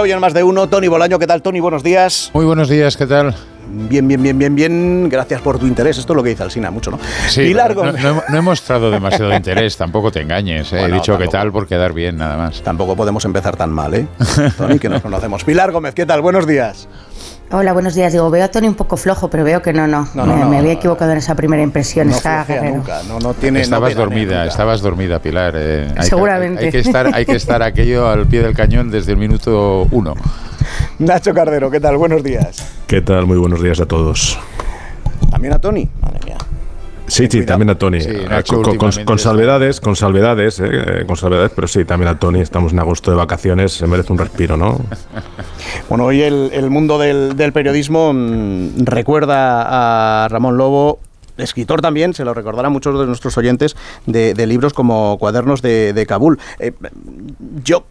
hoy en más de uno. Tony Bolaño, ¿qué tal, Tony? Buenos días. Muy buenos días, ¿qué tal? Bien, bien, bien, bien, bien. Gracias por tu interés. Esto es lo que dice Alsina, mucho, ¿no? Sí, no, no, he mostrado demasiado interés, tampoco te engañes. ¿eh? he dicho qué tal por quedar bien, nada más. Tampoco podemos empezar tan mal, ¿eh? Tony, que nos conocemos. Pilar Gómez, ¿qué tal? Buenos días. Hola, buenos días. Digo, veo a Tony un poco flojo, pero veo que no, no. me, había equivocado en esa primera impresión. Está nunca. No, no tiene, estabas dormida, estabas dormida, Pilar. Eh. Seguramente. hay, que estar, hay que estar aquello al pie del cañón desde el minuto uno. Nacho Cardero, ¿qué tal? Buenos días. ¿Qué tal? Muy buenos días a todos. También a Tony. Madre mía. Sí, sí, también a Tony. Ah, con, salvedades, con salvedades, eh, con salvedades, pero sí, también a Tony. Estamos en agosto de vacaciones, se merece un respiro, ¿no? bueno, hoy el, mundo del, del periodismo mm, recuerda a Ramón Lobo escritor también, se lo recordarán muchos de nuestros oyentes, de, libros como Cuadernos de, Kabul. Eh, yo,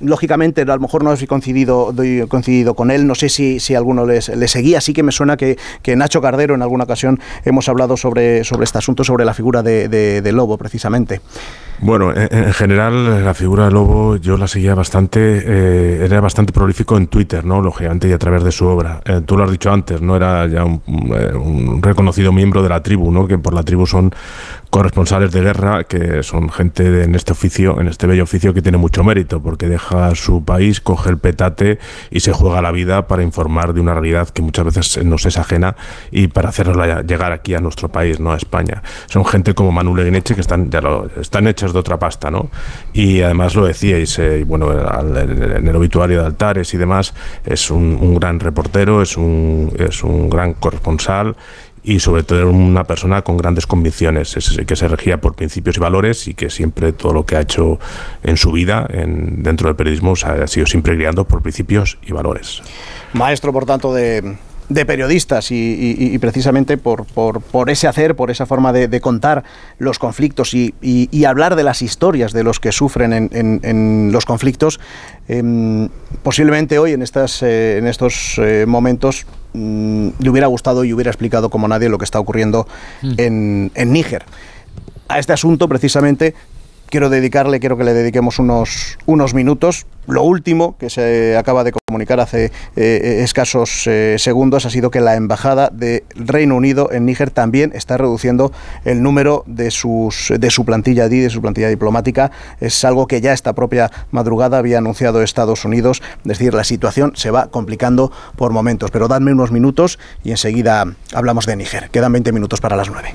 lógicamente, a lo mejor no he coincidido, coincidido con él, no sé si, si alguno le seguía, sí que me suena que, que, Nacho Cardero en alguna ocasión hemos hablado sobre, sobre este asunto, sobre la figura de, de Lobo, precisamente. Bueno, en, general la figura de Lobo yo la seguía bastante, eh, era bastante prolífico en Twitter, ¿no? Lógicamente y a través de su obra. Eh, tú lo has dicho antes, ¿no? Era ya un, eh, un, reconocido miembro de la tribu, ¿no? Que por la tribu son corresponsales de guerra, que son gente en este oficio, en este bello oficio que tiene mucho mérito, porque deja su país, coge el petate y se juega la vida para informar de una realidad que muchas veces nos es ajena y para hacerla llegar aquí a nuestro país, no a España. Son gente como Manuel Leguineche que están, ya lo, están hechos de otra pasta, ¿no? Y además lo decíais, eh, bueno, en el obituario de altares y demás, es un, gran reportero, es un, es un gran corresponsal y sobre todo una persona con grandes convicciones, que se regía por principios y valores y que siempre todo lo que ha hecho en su vida en, dentro del periodismo ha sido siempre guiando por principios y valores. Maestro, por tanto, de, de periodistas y, precisamente por, por, ese hacer, por esa forma de, contar los conflictos y, hablar de las historias de los que sufren en, los conflictos, em, posiblemente hoy en, estas, eh, en estos eh, momentos mm, le hubiera gustado y hubiera explicado como nadie lo que está ocurriendo mm. en, en Níger. A este asunto precisamente quiero dedicarle, quiero que le dediquemos unos, unos minutos. Lo último que se acaba de comunicar hace eh, eh, escasos eh, segundos ha sido que la embajada del Reino Unido en Níger también está reduciendo el número de sus de su plantilla de su plantilla diplomática. Es algo que ya esta propia madrugada había anunciado Estados Unidos. Es decir, la situación se va complicando por momentos. Pero dadme unos minutos y enseguida hablamos de Níger. Quedan 20 minutos para las 9.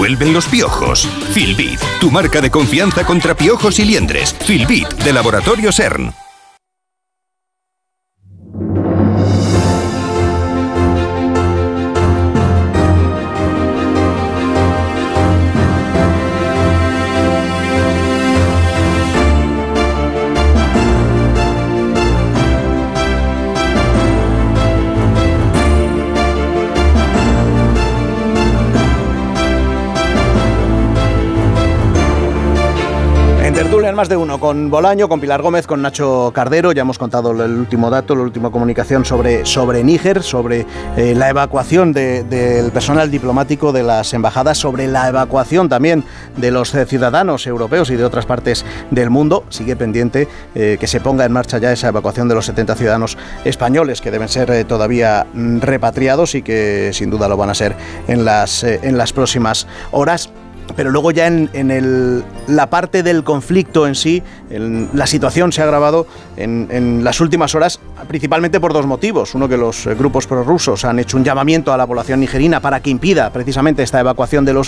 Vuelven los piojos. Filbit, tu marca de confianza contra piojos y liendres. Filbit, de Laboratorio CERN. Más de uno, con Bolaño, con Pilar Gómez, con Nacho Cardero. Ya hemos contado el último dato, la última comunicación sobre, sobre Níger, sobre eh, la evacuación del personal diplomático de las embajadas, sobre la evacuación también de los eh, ciudadanos europeos y de otras partes del mundo. Sigue pendiente eh, que se ponga en marcha ya esa evacuación de los 70 ciudadanos españoles que deben ser todavía mm, repatriados y que sin duda lo van a ser en las, en las próximas horas pero luego ya en, la parte del conflicto en sí, la situación se ha agravado en, las últimas horas principalmente por dos motivos. Uno, que los eh, grupos prorrusos han hecho un llamamiento a la población nigerina para que impida precisamente esta evacuación de los,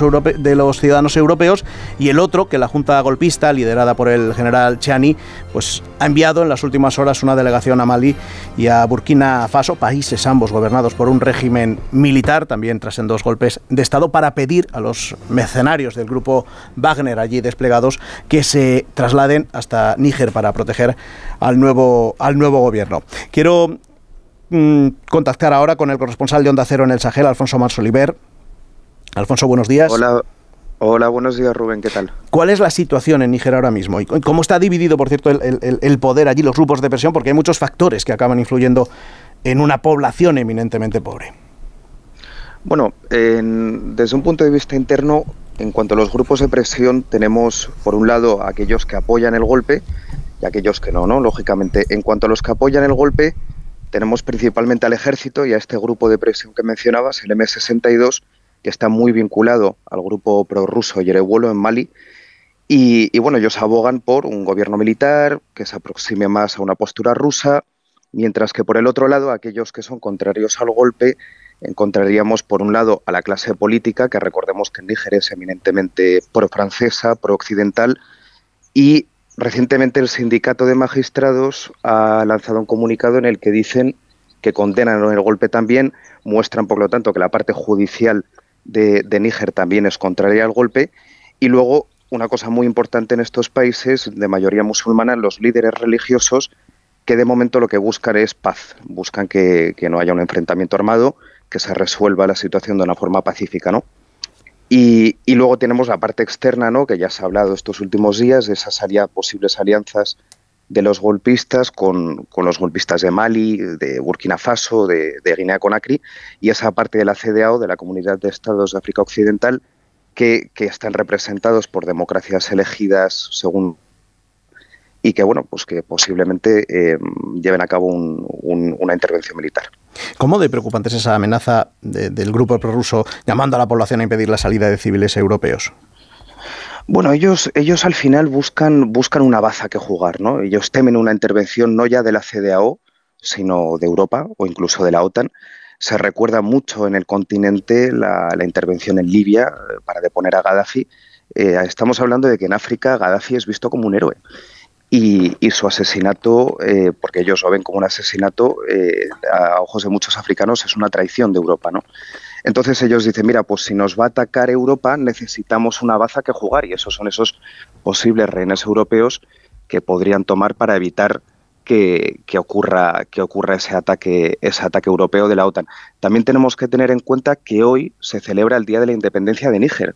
ciudadanos europeos. Y el otro, que la junta golpista, liderada por el general Chani, pues ha enviado en las últimas horas una delegación a Mali y a Burkina Faso, países ambos gobernados por un régimen militar, también tras en dos golpes de Estado, para pedir a los mercenarios del grupo Wagner allí desplegados que se trasladen hasta Níger para proteger al nuevo, al nuevo gobierno. Quiero mm, contactar ahora con el corresponsal de Onda Cero en el Sahel, Alfonso Marsoliver. Alfonso, buenos días. Hola. Hola, buenos días Rubén, ¿qué tal? ¿Cuál es la situación en Níger ahora mismo? ¿Y cómo está dividido, por cierto, el, poder allí, los grupos de presión? Porque hay muchos factores que acaban influyendo en una población eminentemente pobre. Bueno, desde un punto de vista interno, en cuanto a los grupos de presión, tenemos por un lado aquellos que apoyan el golpe y aquellos que no, ¿no? Lógicamente, en cuanto a los que apoyan el golpe, tenemos principalmente al ejército y a este grupo de presión que mencionabas, el M62, que está muy vinculado al grupo prorruso Yerevuelo en Mali. Y, bueno, ellos abogan por un gobierno militar que se aproxime más a una postura rusa, mientras que por el otro lado, aquellos que son contrarios al golpe, encontraríamos por un lado a la clase política, que recordemos que en Níger es eminentemente pro-francesa, pro-occidental, y recientemente el sindicato de magistrados ha lanzado un comunicado en el que dicen que condenan el golpe también, muestran por lo tanto que la parte judicial de, Níger también es contraria al golpe. Y luego, una cosa muy importante en estos países de mayoría musulmana, los líderes religiosos que de momento lo que buscan es paz, buscan que, no haya un enfrentamiento armado, que se resuelva la situación de una forma pacífica, ¿no? Y, luego tenemos la parte externa, ¿no? que ya se ha hablado estos últimos días, de esas posibles alianzas de los golpistas con, los golpistas de Mali, de Burkina Faso, de, Guinea Conakry y esa parte de la CDAO, de la Comunidad de Estados de África Occidental, que, están representados por democracias elegidas según y que bueno pues que posiblemente eh, lleven a cabo una intervención militar. ¿Cómo de preocupante es esa amenaza del grupo prorruso llamando a la población a impedir la salida de civiles europeos? Bueno, ellos, ellos al final buscan, buscan una baza que jugar, ¿no? Ellos temen una intervención no ya de la CDAO, sino de Europa o incluso de la OTAN. Se recuerda mucho en el continente la, intervención en Libia eh, para deponer a Gaddafi. Eh, estamos hablando de que en África Gaddafi es visto como un héroe. Y, su asesinato, eh, porque ellos lo ven como un asesinato, a ojos de muchos africanos es una traición de Europa, ¿no? Entonces ellos dicen, mira, pues si nos va a atacar Europa necesitamos una baza que jugar y esos son esos posibles rehenes europeos que podrían tomar para evitar que, ocurra, que ocurra ese ataque, ese ataque europeo de la OTAN. También tenemos que tener en cuenta que hoy se celebra el Día de la Independencia de Níger,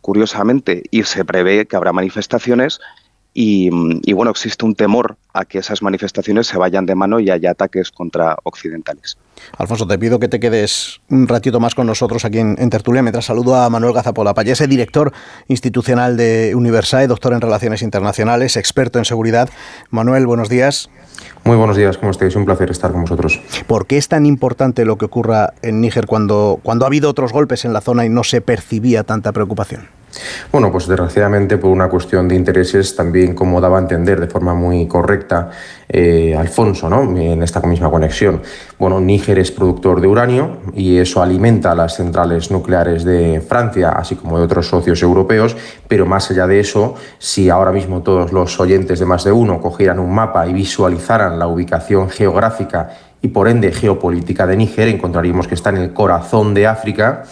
curiosamente, y se prevé que habrá manifestaciones y, y, bueno, existe un temor a que esas manifestaciones se vayan de mano y haya ataques contra occidentales. Alfonso, te pido que te quedes un ratito más con nosotros aquí en, Tertulia mientras saludo a Manuel Gazapola Payese, director institucional de Universae, doctor en Relaciones Internacionales, experto en seguridad. Manuel, buenos días. Muy buenos días, ¿cómo estáis? Un placer estar con vosotros. ¿Por qué es tan importante lo que ocurra en Níger cuando, cuando ha habido otros golpes en la zona y no se percibía tanta preocupación? Bueno, pues desgraciadamente por una cuestión de intereses, también como daba a entender de forma muy correcta eh, Alfonso, ¿no? En esta misma conexión. Bueno, Níger es productor de uranio y eso alimenta las centrales nucleares de Francia, así como de otros socios europeos, pero más allá de eso, si ahora mismo todos los oyentes de más de uno cogieran un mapa y visualizaran la ubicación geográfica y por ende geopolítica de Níger, encontraríamos que está en el corazón de África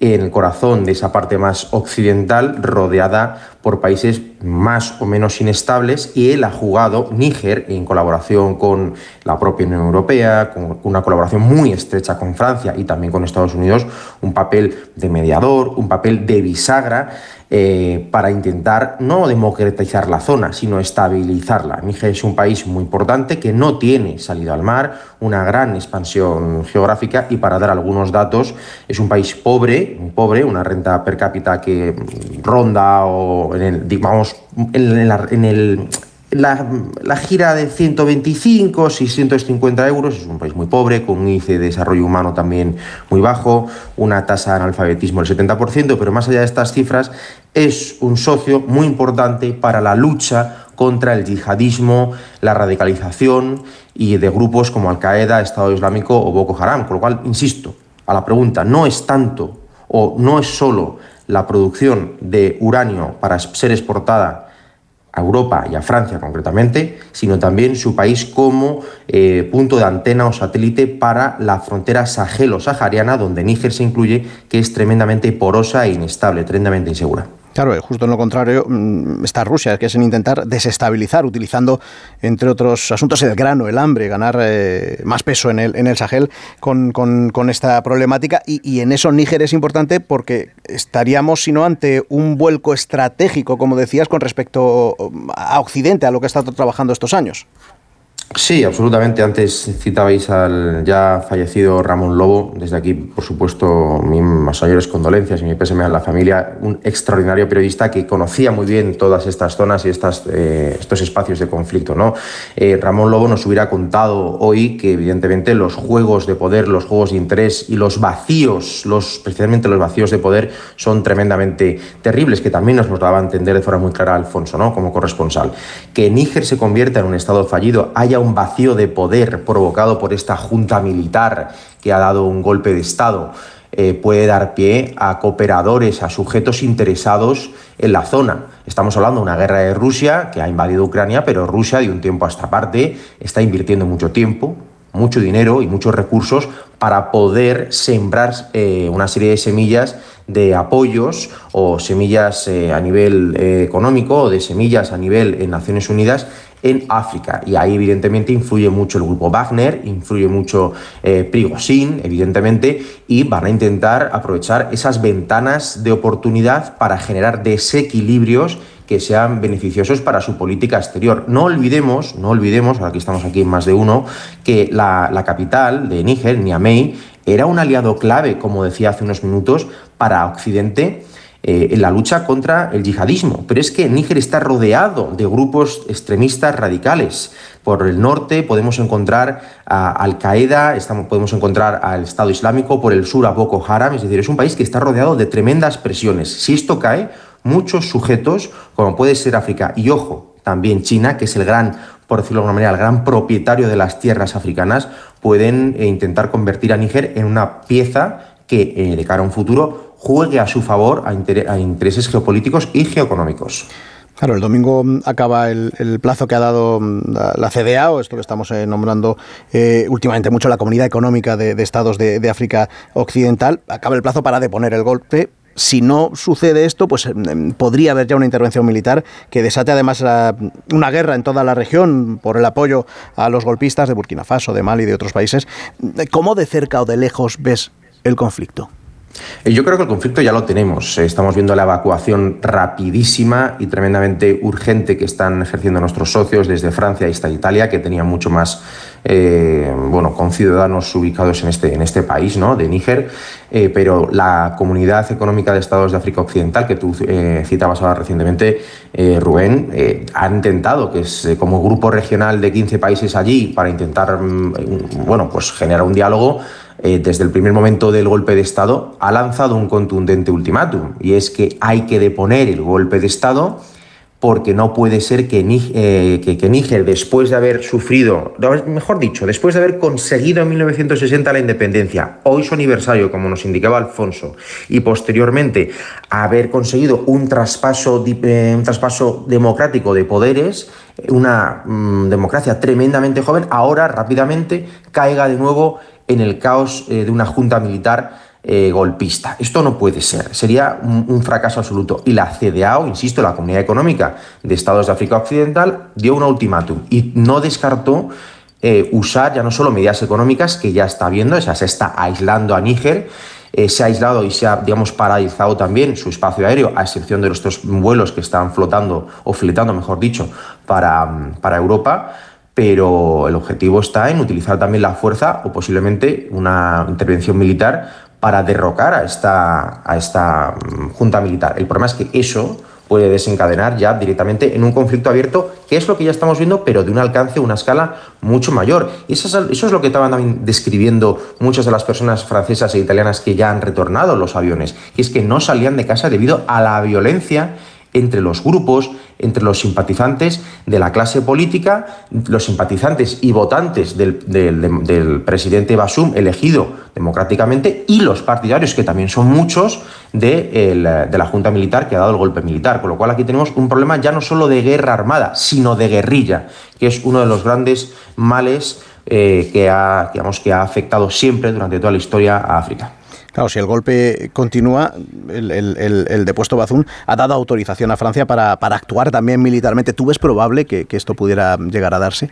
en el corazón de esa parte más occidental, rodeada por países más o menos inestables, y él ha jugado, Níger, en colaboración con la propia Unión Europea, con una colaboración muy estrecha con Francia y también con Estados Unidos, un papel de mediador, un papel de bisagra eh, para intentar no democratizar la zona, sino estabilizarla. Níger es un país muy importante que no tiene salida al mar, una gran expansión geográfica y para dar algunos datos, es un país pobre, muy pobre, una renta per cápita que ronda o en digamos, en el la, gira de 125, 650 euros, es un país muy pobre, con un índice de desarrollo humano también muy bajo, una tasa de analfabetismo del 70%, pero más allá de estas cifras, es un socio muy importante para la lucha contra el yihadismo, la radicalización y de grupos como Al-Qaeda, Estado Islámico o Boko Haram. Con lo cual, insisto, a la pregunta, no es tanto o no es solo la producción de uranio para ser exportada a Europa y a Francia concretamente, sino también su país como eh, punto de antena o satélite para la frontera sahelo-sahariana, donde Níger se incluye, que es tremendamente porosa e inestable, tremendamente insegura. Claro, justo en lo contrario mm, está Rusia, que es en intentar desestabilizar, utilizando, entre otros asuntos, el grano, el hambre, ganar eh, más peso en el, en el Sahel con, esta problemática. Y, en eso Níger es importante porque estaríamos, si no, ante un vuelco estratégico, como decías, con respecto a Occidente, a lo que ha estado trabajando estos años. Sí, absolutamente. Antes citabais al ya fallecido Ramón Lobo. Desde aquí, por supuesto, mis mayores condolencias y mi pésame a la familia. Un extraordinario periodista que conocía muy bien todas estas zonas y estas, eh, estos espacios de conflicto. ¿no? Eh, Ramón Lobo nos hubiera contado hoy que, evidentemente, los juegos de poder, los juegos de interés y los vacíos, los, especialmente los vacíos de poder, son tremendamente terribles, que también nos lo daba a entender de forma muy clara Alfonso, ¿no? como corresponsal. Que Níger se convierta en un Estado fallido, haya un vacío de poder provocado por esta junta militar que ha dado un golpe de Estado, eh, puede dar pie a cooperadores, a sujetos interesados en la zona. Estamos hablando de una guerra de Rusia que ha invadido Ucrania, pero Rusia de un tiempo a esta parte está invirtiendo mucho tiempo, mucho dinero y muchos recursos para poder sembrar eh, una serie de semillas de apoyos o semillas eh, a nivel económico o de semillas a nivel en Naciones Unidas en África. Y ahí evidentemente influye mucho el grupo Wagner, influye mucho eh, Prigozhin, evidentemente, y van a intentar aprovechar esas ventanas de oportunidad para generar desequilibrios que sean beneficiosos para su política exterior. No olvidemos, no olvidemos, ahora que estamos aquí en más de uno, que la, la capital de Níger, Niamey, era un aliado clave, como decía hace unos minutos, para Occidente eh, en la lucha contra el yihadismo. Pero es que Níger está rodeado de grupos extremistas radicales. Por el norte podemos encontrar a Al-Qaeda, podemos encontrar al Estado Islámico, por el sur a Boko Haram, es decir, es un país que está rodeado de tremendas presiones. Si esto cae, muchos sujetos, como puede ser África, y ojo, también China, que es el gran, por decirlo de alguna manera, el gran propietario de las tierras africanas, pueden eh, intentar convertir a Níger en una pieza que, eh, de cara a un futuro, juegue a su favor a, intereses geopolíticos y geoeconómicos. Claro, el domingo mm, acaba el, plazo que ha dado mm, la, CDA, o esto que estamos eh, nombrando eh, últimamente mucho la Comunidad Económica de, Estados de, África Occidental. Acaba el plazo para deponer el golpe. Si no sucede esto, pues mm, podría haber ya una intervención militar que desate además una guerra en toda la región por el apoyo a los golpistas de Burkina Faso, de Mali y de otros países. ¿Cómo de cerca o de lejos ves el conflicto? Eh, yo creo que el conflicto ya lo tenemos. Eh, estamos viendo la evacuación rapidísima y tremendamente urgente que están ejerciendo nuestros socios desde Francia hasta Italia, que tenían mucho más eh, bueno, con ciudadanos ubicados en este, en este país, ¿no? de Níger, pero la Comunidad Económica de Estados de África Occidental, que tú citabas ahora recientemente, Rubén, ha intentado, que es como grupo regional de 15 países allí, para intentar mm, bueno, pues generar un diálogo, eh, desde el primer momento del golpe de Estado, ha lanzado un contundente ultimátum, y es que hay que deponer el golpe de Estado porque no puede ser que, eh, Níger, después de haber sufrido, mejor dicho, después de haber conseguido en 1960 la independencia, hoy su aniversario, como nos indicaba Alfonso, y posteriormente haber conseguido un traspaso, eh, un traspaso democrático de poderes, una mm, democracia tremendamente joven, ahora rápidamente caiga de nuevo en el caos eh, de una junta militar eh, golpista. Esto no puede ser, sería un, fracaso absoluto. Y la CDAO, insisto, la Comunidad Económica de Estados de África Occidental, dio un ultimátum y no descartó eh, usar ya no solo medidas económicas, que ya está viendo, o sea, se está aislando a Níger, se ha aislado y se ha, digamos, paralizado también su espacio aéreo, a excepción de los vuelos que están flotando o fletando, mejor dicho, para, para Europa pero el objetivo está en utilizar también la fuerza o posiblemente una intervención militar para derrocar a esta, a esta mm, junta militar. El problema es que eso puede desencadenar ya directamente en un conflicto abierto, que es lo que ya estamos viendo, pero de un alcance, una escala mucho mayor. Eso es, eso es lo que estaban también describiendo muchas de las personas francesas e italianas que ya han retornado los aviones, y es que no salían de casa debido a la violencia entre los grupos, entre los simpatizantes de la clase política, los simpatizantes y votantes del, presidente Basum elegido democráticamente y los partidarios, que también son muchos, de, la Junta Militar que ha dado el golpe militar. Con lo cual aquí tenemos un problema ya no solo de guerra armada, sino de guerrilla, que es uno de los grandes males eh, que, ha, digamos, que ha afectado siempre durante toda la historia a África. Claro, si el golpe continúa, el, depuesto Bazún ha dado autorización a Francia para, actuar también militarmente. ¿Tú ves probable que, esto pudiera llegar a darse?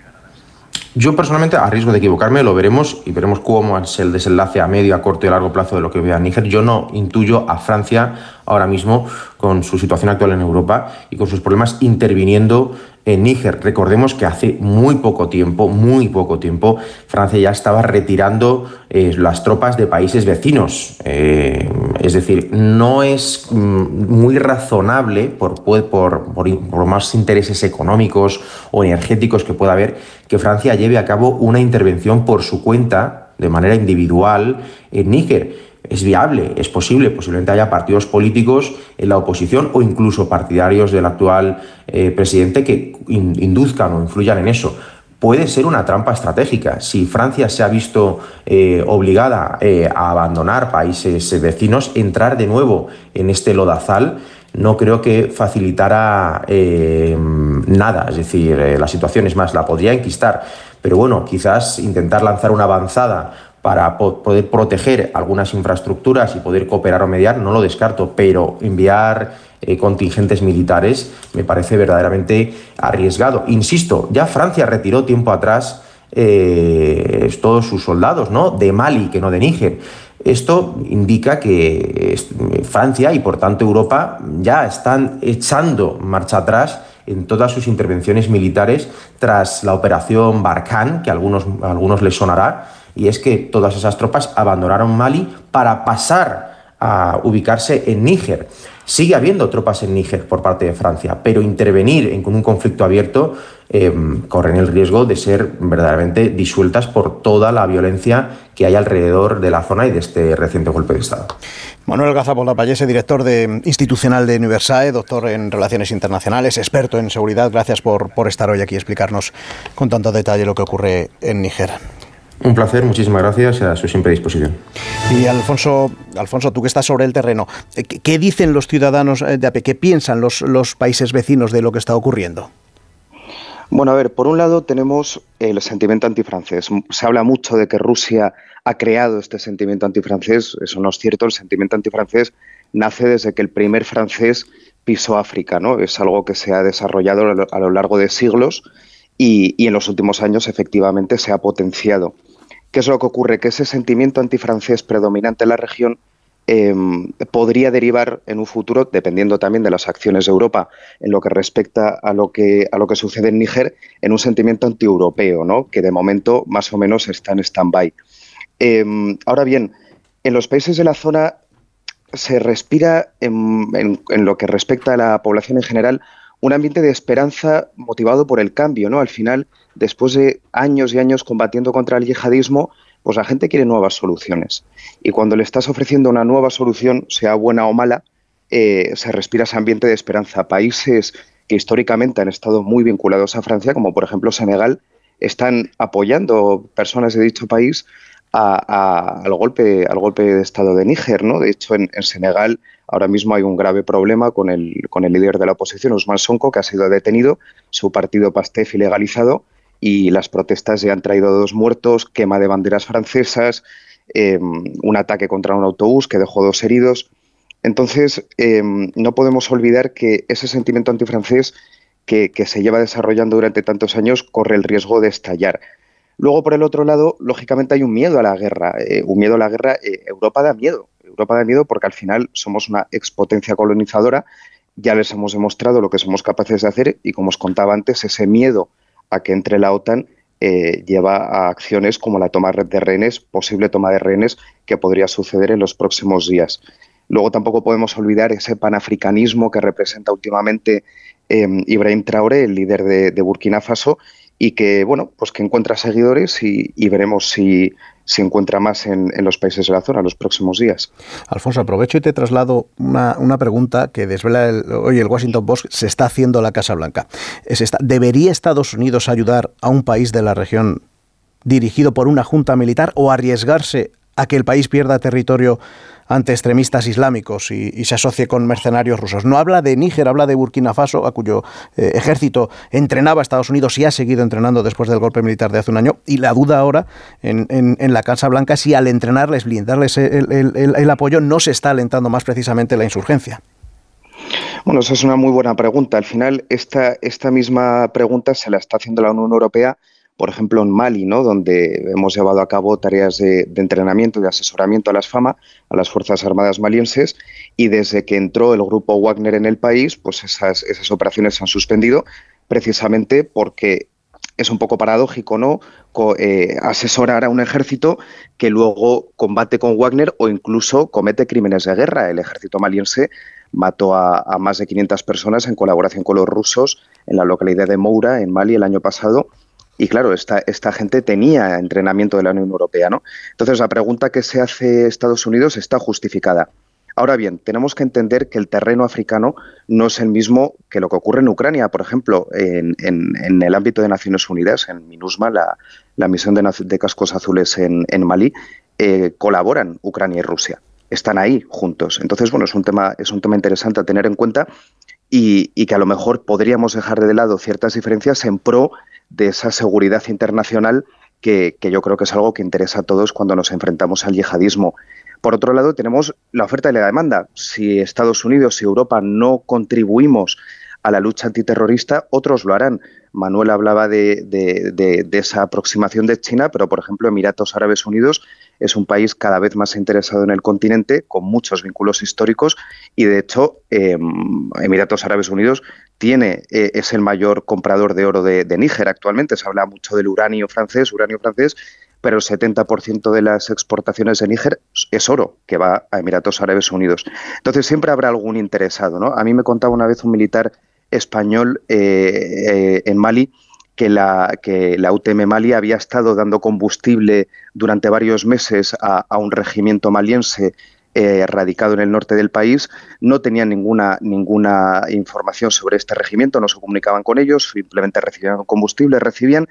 Yo personalmente, a riesgo de equivocarme, lo veremos y veremos cómo es el desenlace a medio, a corto y a largo plazo de lo que vea Níger. Yo no intuyo a Francia ahora mismo con su situación actual en Europa y con sus problemas interviniendo en Níger. Recordemos que hace muy poco tiempo, muy poco tiempo, Francia ya estaba retirando eh, las tropas de países vecinos. Eh, es decir, no es mm, muy razonable, por, por, por, más intereses económicos o energéticos que pueda haber, que Francia lleve a cabo una intervención por su cuenta, de manera individual, en Níger es viable, es posible, posiblemente haya partidos políticos en la oposición o incluso partidarios del actual eh, presidente que induzcan o influyan en eso. Puede ser una trampa estratégica. Si Francia se ha visto eh, obligada eh, a abandonar países vecinos, entrar de nuevo en este lodazal, no creo que facilitara nada. Es decir, la situación es más, la podría enquistar. Pero bueno, quizás intentar lanzar una avanzada para poder proteger algunas infraestructuras y poder cooperar o mediar, no lo descarto, pero enviar eh, contingentes militares me parece verdaderamente arriesgado. Insisto, ya Francia retiró tiempo atrás eh, todos sus soldados, ¿no? De Mali, que no de Níger. Esto indica que Francia y por tanto Europa ya están echando marcha atrás en todas sus intervenciones militares tras la operación Barkhane, que algunos, a algunos les sonará, y es que todas esas tropas abandonaron Mali para pasar a ubicarse en Níger. Sigue habiendo tropas en Níger por parte de Francia, pero intervenir en un conflicto abierto eh, corren el riesgo de ser verdaderamente disueltas por toda la violencia que hay alrededor de la zona y de este reciente golpe de Estado. Manuel Gazapol Lapallese, director de, institucional de Universae, doctor en Relaciones Internacionales, experto en seguridad. Gracias por, por estar hoy aquí y explicarnos con tanto detalle lo que ocurre en Níger. Un placer, muchísimas gracias, a su siempre disposición. Y Alfonso, Alfonso, tú que estás sobre el terreno, ¿qué dicen los ciudadanos de APE? ¿Qué piensan los, los países vecinos de lo que está ocurriendo? Bueno, a ver, por un lado tenemos el sentimiento antifrancés. Se habla mucho de que Rusia ha creado este sentimiento antifrancés. Eso no es cierto. El sentimiento antifrancés nace desde que el primer francés pisó África, ¿no? Es algo que se ha desarrollado a lo largo de siglos y, en los últimos años efectivamente se ha potenciado. ¿Qué es lo que ocurre? Que ese sentimiento antifrancés predominante en la región em, podría derivar en un futuro, dependiendo también de las acciones de Europa en lo que respecta a lo que, a lo que sucede en Níger, en un sentimiento antieuropeo, ¿no? que de momento más o menos está en stand-by. Em, ahora bien, en los países de la zona se respira, en, en, lo que respecta a la población en general, un ambiente de esperanza motivado por el cambio, ¿no? Al final, después de años y años combatiendo contra el yihadismo, pues la gente quiere nuevas soluciones. Y cuando le estás ofreciendo una nueva solución, sea buena o mala, eh, se respira ese ambiente de esperanza. Países que históricamente han estado muy vinculados a Francia, como por ejemplo Senegal, están apoyando personas de dicho país al, golpe, al golpe de Estado de Níger. ¿no? De hecho, en, Senegal ahora mismo hay un grave problema con el, con el líder de la oposición, Ousmane Sonko, que ha sido detenido, su partido PASTEF ilegalizado y las protestas ya han traído dos muertos, quema de banderas francesas, em, un ataque contra un autobús que dejó dos heridos. Entonces, em, no podemos olvidar que ese sentimiento antifrancés que, que se lleva desarrollando durante tantos años corre el riesgo de estallar. Luego, por el otro lado, lógicamente hay un miedo a la guerra. Eh, un miedo a la guerra, eh, Europa da miedo. Europa da miedo porque al final somos una expotencia colonizadora, ya les hemos demostrado lo que somos capaces de hacer y como os contaba antes, ese miedo a que entre la OTAN eh, lleva a acciones como la toma de rehenes, posible toma de rehenes que podría suceder en los próximos días. Luego tampoco podemos olvidar ese panafricanismo que representa últimamente Ibrahim Traoré, el líder de Burkina Faso, y que, bueno, pues que encuentra seguidores y, veremos si, si encuentra más en, los países de la zona en los próximos días. Alfonso, aprovecho y te traslado una, una pregunta que desvela el, hoy el Washington Post, se está haciendo la Casa Blanca. ¿Debería Estados Unidos ayudar a un país de la región dirigido por una junta militar o arriesgarse a que el país pierda territorio ante extremistas islámicos y, se asocie con mercenarios rusos. No habla de Níger, habla de Burkina Faso, a cuyo eh, ejército entrenaba Estados Unidos y ha seguido entrenando después del golpe militar de hace un año. Y la duda ahora en, la Casa Blanca es si al entrenarles, blindarles el, apoyo, no se está alentando más precisamente la insurgencia. Bueno, esa es una muy buena pregunta. Al final, esta, esta misma pregunta se la está haciendo la Unión Europea por ejemplo, en Mali, ¿no? donde hemos llevado a cabo tareas de, entrenamiento y de asesoramiento a las FAMA, a las Fuerzas Armadas malienses, y desde que entró el grupo Wagner en el país, pues esas, operaciones se han suspendido precisamente porque es un poco paradójico, ¿no? Eh, asesorar a un ejército que luego combate con Wagner o incluso comete crímenes de guerra. El ejército maliense mató a, a, más de 500 personas en colaboración con los rusos en la localidad de Moura, en Mali, el año pasado, y claro, esta, esta gente tenía entrenamiento de la Unión Europea, ¿no? Entonces la pregunta que se hace Estados Unidos está justificada. Ahora bien, tenemos que entender que el terreno africano no es el mismo que lo que ocurre en Ucrania. Por ejemplo, en, el ámbito de Naciones Unidas, en MINUSMA, la, misión de, cascos azules en, Malí, eh, colaboran Ucrania y Rusia. Están ahí juntos. Entonces, bueno, es un tema, es un tema interesante a tener en cuenta y, y que a lo mejor podríamos dejar de lado ciertas diferencias en pro de esa seguridad internacional que, yo creo que es algo que interesa a todos cuando nos enfrentamos al yihadismo. Por otro lado, tenemos la oferta y la demanda. Si Estados Unidos y Europa no contribuimos a la lucha antiterrorista, otros lo harán. Manuel hablaba de, esa aproximación de China, pero por ejemplo Emiratos Árabes Unidos es un país cada vez más interesado en el continente, con muchos vínculos históricos y de hecho em, Emiratos Árabes Unidos tiene, eh, es el mayor comprador de oro de, Níger actualmente. Se habla mucho del uranio francés, uranio francés, pero el 70% de las exportaciones de Níger es oro que va a Emiratos Árabes Unidos. Entonces siempre habrá algún interesado. ¿no? A mí me contaba una vez un militar español eh, eh, en Mali que la, que la UTM Mali había estado dando combustible durante varios meses a, un regimiento maliense eh, radicado en el norte del país, no tenían ninguna, ninguna información sobre este regimiento, no se comunicaban con ellos, simplemente recibían combustible, recibían,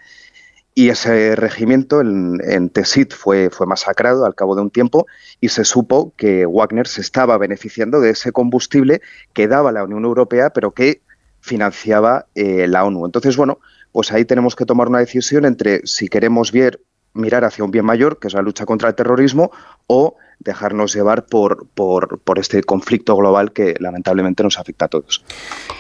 y ese regimiento en, en Tesit fue, fue masacrado al cabo de un tiempo y se supo que Wagner se estaba beneficiando de ese combustible que daba la Unión Europea, pero que financiaba eh, la ONU. Entonces, bueno, pues ahí tenemos que tomar una decisión entre si queremos ver, mirar hacia un bien mayor, que es la lucha contra el terrorismo, o dejarnos llevar por, por, por, este conflicto global que lamentablemente nos afecta a todos.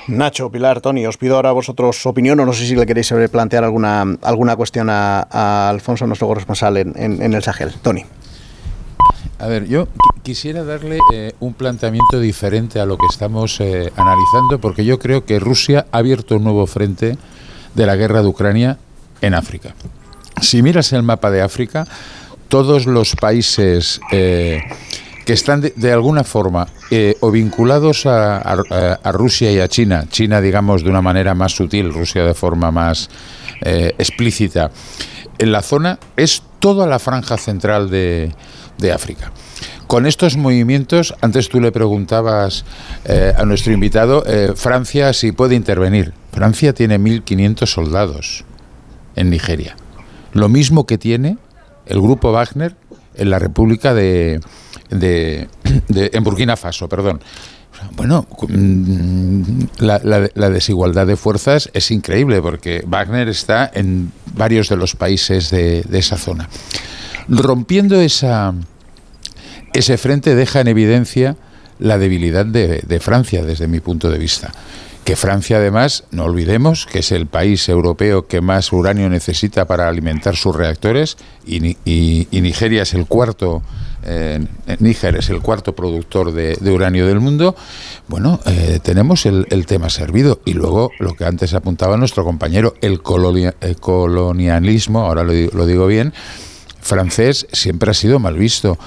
Nacho, Pilar, Tony, os pido ahora vosotros opinión o no sé si le queréis plantear alguna, alguna cuestión a, Alfonso, nuestro corresponsal en, en, el Sahel. Tony. A ver, yo quisiera darle eh, un planteamiento diferente a lo que estamos eh, analizando, porque yo creo que Rusia ha abierto un nuevo frente de la guerra de Ucrania en África. Si miras el mapa de África, todos los países eh, que están de, alguna forma o vinculados a, Rusia y a China, China digamos de una manera más sutil, Rusia de forma más explícita, en la zona es toda la franja central de, África. Con estos movimientos, antes tú le preguntabas a nuestro invitado, Francia si puede intervenir. Francia tiene 1.500 soldados en Nigeria. Lo mismo que tiene el grupo Wagner en la República de, de, en Burkina Faso, perdón. Bueno, mm, la, desigualdad de fuerzas es increíble porque Wagner está en varios de los países de, esa zona. Rompiendo esa, ese frente deja en evidencia la debilidad de Francia desde mi punto de vista que Francia además, no olvidemos, que es el país europeo que más uranio necesita para alimentar sus reactores y, Nigeria es el cuarto, eh, Níger es el cuarto productor de, uranio del mundo, bueno, eh, tenemos el, tema servido. Y luego lo que antes apuntaba nuestro compañero, el, colonialismo, ahora lo digo bien, francés siempre ha sido mal visto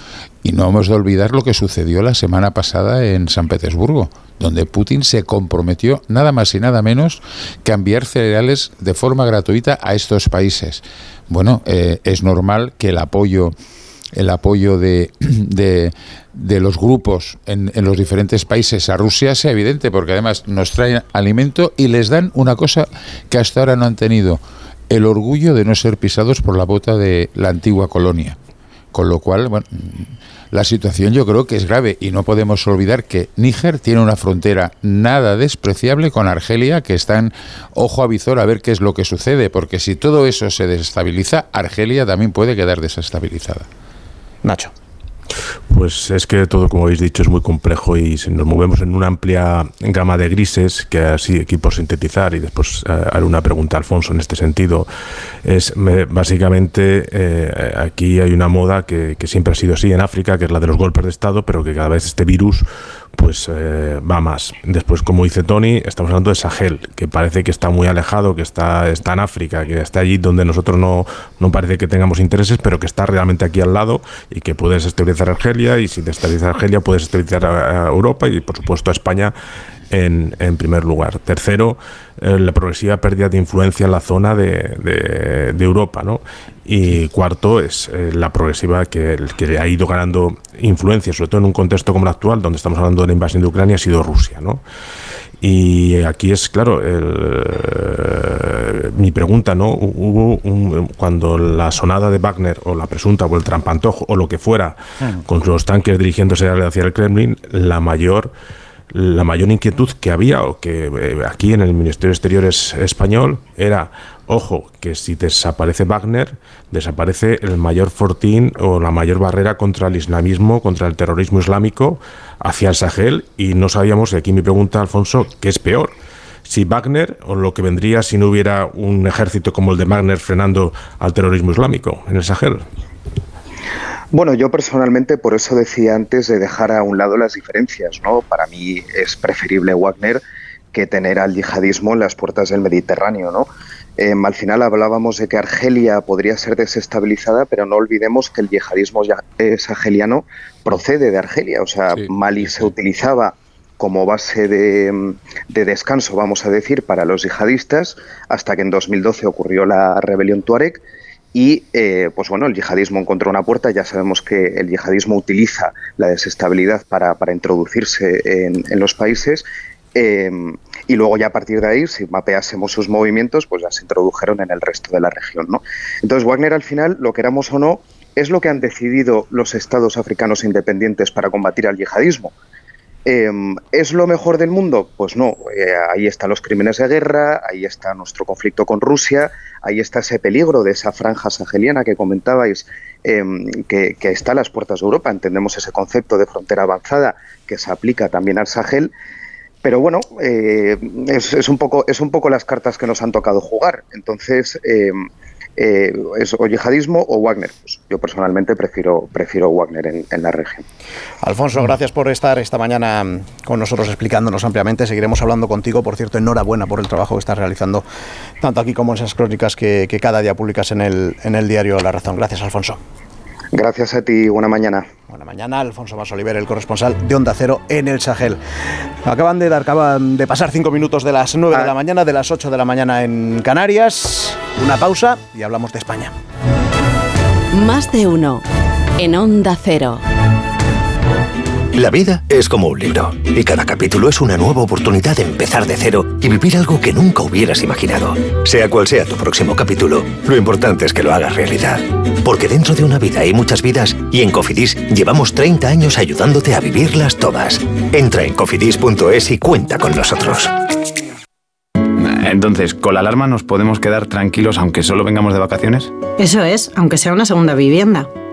Y no hemos de olvidar lo que sucedió la semana pasada en San Petersburgo, donde Putin se comprometió nada más y nada menos que a enviar cereales de forma gratuita a estos países. Bueno, eh, es normal que el apoyo el apoyo de, de, los grupos en, en, los diferentes países a Rusia sea evidente, porque además nos traen alimento y les dan una cosa que hasta ahora no han tenido, el orgullo de no ser pisados por la bota de la antigua colonia. Con lo cual, bueno, la situación yo creo que es grave y no podemos olvidar que Níger tiene una frontera nada despreciable con Argelia, que están ojo a visor a ver qué es lo que sucede, porque si todo eso se desestabiliza, Argelia también puede quedar desestabilizada. Nacho. Pues es que todo, como habéis dicho, es muy complejo y nos movemos en una amplia gama de grises, que así aquí por sintetizar y después eh, haré una pregunta a Alfonso en este sentido, es básicamente eh, aquí hay una moda que, que, siempre ha sido así en África, que es la de los golpes de Estado, pero que cada vez este virus pues eh, va más. Después, como dice Tony, estamos hablando de Sahel, que parece que está muy alejado, que está, está en África, que está allí donde nosotros no, no parece que tengamos intereses, pero que está realmente aquí al lado y que puede estabilizar Argelia y si desestabiliza Argelia puede estabilizar a Europa y por supuesto a España en, en primer lugar. Tercero, eh, la progresiva pérdida de influencia en la zona de, de, Europa. ¿no? Y cuarto, es eh, la progresiva que, que ha ido ganando influencia, sobre todo en un contexto como el actual, donde estamos hablando de la invasión de Ucrania, ha sido Rusia. ¿no? Y aquí es, claro, el, mi pregunta, ¿no? Hubo un, cuando la sonada de Wagner o la presunta o el trampantojo o lo que fuera, con los tanques dirigiéndose hacia el Kremlin, la mayor la mayor inquietud que había o que eh, aquí en el Ministerio de Exteriores español era, ojo, que si desaparece Wagner, desaparece el mayor fortín o la mayor barrera contra el islamismo, contra el terrorismo islámico hacia el Sahel y no sabíamos, y aquí mi pregunta, Alfonso, ¿qué es peor? Si Wagner o lo que vendría si no hubiera un ejército como el de Wagner frenando al terrorismo islámico en el Sahel. Bueno, yo personalmente por eso decía antes de dejar a un lado las diferencias, ¿no? Para mí es preferible Wagner que tener al yihadismo en las puertas del Mediterráneo, ¿no? Em, al final hablábamos de que Argelia podría ser desestabilizada, pero no olvidemos que el yihadismo saheliano procede de Argelia. O sea, Mali se utilizaba como base de, de, descanso, vamos a decir, para los yihadistas, hasta que en 2012 ocurrió la rebelión Tuareg y eh, pues bueno, el yihadismo encontró una puerta. Ya sabemos que el yihadismo utiliza la desestabilidad para, introducirse en, los países. Eh, y luego ya a partir de ahí, si mapeásemos sus movimientos, pues ya se introdujeron en el resto de la región. ¿no? Entonces Wagner al final, lo queramos o no, es lo que han decidido los estados africanos independientes para combatir al yihadismo. Em, ¿Es lo mejor del mundo? Pues no. Eh, ahí están los crímenes de guerra, ahí está nuestro conflicto con Rusia, ahí está ese peligro de esa franja saheliana que comentabais, em, que, está a las puertas de Europa. Entendemos ese concepto de frontera avanzada que se aplica también al Sahel. Pero bueno, eh, es, un poco, es un poco las cartas que nos han tocado jugar. Entonces, em, eh, es o yihadismo o Wagner. Pues yo personalmente prefiero, prefiero Wagner en, la región. Alfonso, gracias por estar esta mañana con nosotros explicándonos ampliamente. Seguiremos hablando contigo. Por cierto, enhorabuena por el trabajo que estás realizando, tanto aquí como en esas crónicas que, cada día publicas en el, en el diario La Razón. Gracias, Alfonso. Gracias a ti, buena mañana. Buena mañana, Alfonso Más Oliver, el corresponsal de Onda Cero en el Sahel. Acaban de dar, acaban de pasar cinco minutos de las 9 de la ah. mañana, de las 8 de la mañana en Canarias. Una pausa y hablamos de España. Más de uno en Onda Cero. La vida es como un libro y cada capítulo es una nueva oportunidad de empezar de cero y vivir algo que nunca hubieras imaginado. Sea cual sea tu próximo capítulo, lo importante es que lo hagas realidad. Porque dentro de una vida hay muchas vidas y en Cofidis llevamos 30 años ayudándote a vivirlas todas. Entra en cofidis.es y cuenta con nosotros. Entonces, ¿con la alarma nos podemos quedar tranquilos aunque solo vengamos de vacaciones? Eso es, aunque sea una segunda vivienda.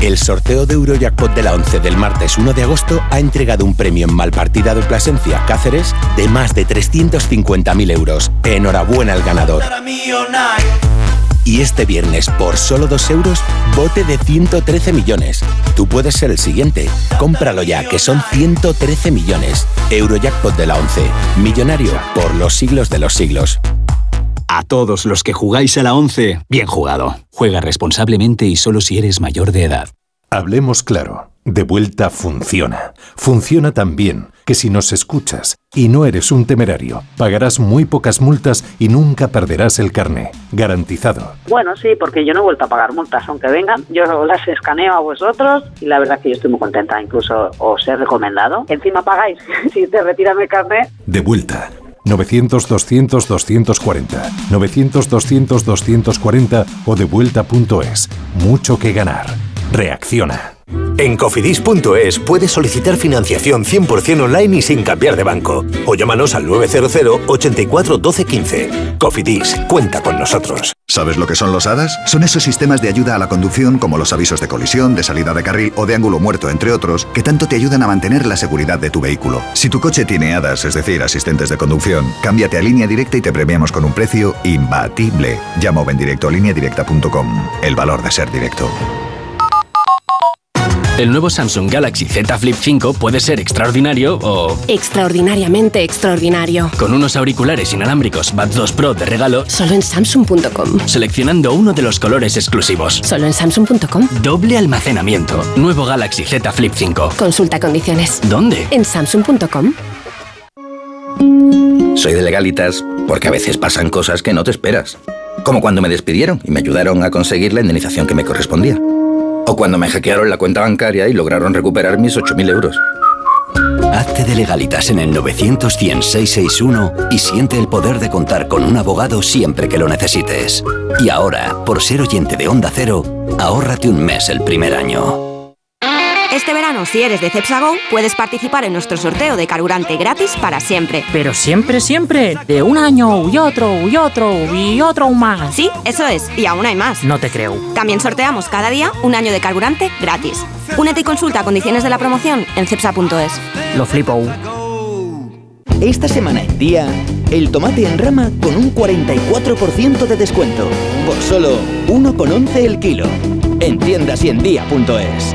El sorteo de Eurojackpot de la 11 del martes 1 de agosto ha entregado un premio en Malpartida de Plasencia, Cáceres, de más de 350.000 euros. Enhorabuena al ganador. Y este viernes, por solo 2 euros, bote de 113 millones. Tú puedes ser el siguiente. Cómpralo ya, que son 113 millones. Eurojackpot de la 11. Millonario por los siglos de los siglos. A todos los que jugáis a la 11, bien jugado. Juega responsablemente y solo si eres mayor de edad. Hablemos claro. De vuelta funciona. Funciona tan bien que si nos escuchas y no eres un temerario, pagarás muy pocas multas y nunca perderás el carné. Garantizado. Bueno, sí, porque yo no he vuelto a pagar multas, aunque vengan. Yo las escaneo a vosotros y la verdad que yo estoy muy contenta. Incluso os he recomendado. Encima pagáis si te retiran el carné. De vuelta. 900-200-240. 900-200-240 o devuelta.es. Mucho que ganar. Reacciona. En cofidis.es puedes solicitar financiación 100% online y sin cambiar de banco. O llámanos al 900 84 12 15. Cofidis, cuenta con nosotros. ¿Sabes lo que son los HADAS? Son esos sistemas de ayuda a la conducción como los avisos de colisión, de salida de carril o de ángulo muerto, entre otros, que tanto te ayudan a mantener la seguridad de tu vehículo. Si tu coche tiene HADAS, es decir, asistentes de conducción, cámbiate a línea directa y te premiamos con un precio imbatible. Llama o en directo a lineadirecta.com. El valor de ser directo. El nuevo Samsung Galaxy Z Flip 5 puede ser extraordinario o... Extraordinariamente extraordinario. Con unos auriculares inalámbricos Buds 2 Pro de regalo. Solo en Samsung.com. Seleccionando uno de los colores exclusivos. Solo en Samsung.com. Doble almacenamiento. Nuevo Galaxy Z Flip 5. Consulta condiciones. ¿Dónde? En Samsung.com. Soy de legalitas porque a veces pasan cosas que no te esperas. Como cuando me despidieron y me ayudaron a conseguir la indemnización que me correspondía. O cuando me hackearon la cuenta bancaria y lograron recuperar mis 8.000 euros. Hazte de legalitas en el 900 y siente el poder de contar con un abogado siempre que lo necesites. Y ahora, por ser oyente de Onda Cero, ahórrate un mes el primer año. Este verano, si eres de Cepsago, puedes participar en nuestro sorteo de carburante gratis para siempre. Pero siempre, siempre, de un año y otro y otro y otro más. Sí, eso es, y aún hay más. No te creo. También sorteamos cada día un año de carburante gratis. Únete y consulta condiciones de la promoción en cepsa.es. Lo flipo. Esta semana en día, el tomate en rama con un 44% de descuento. Por solo 1,11 el kilo. En tiendas y en día.es.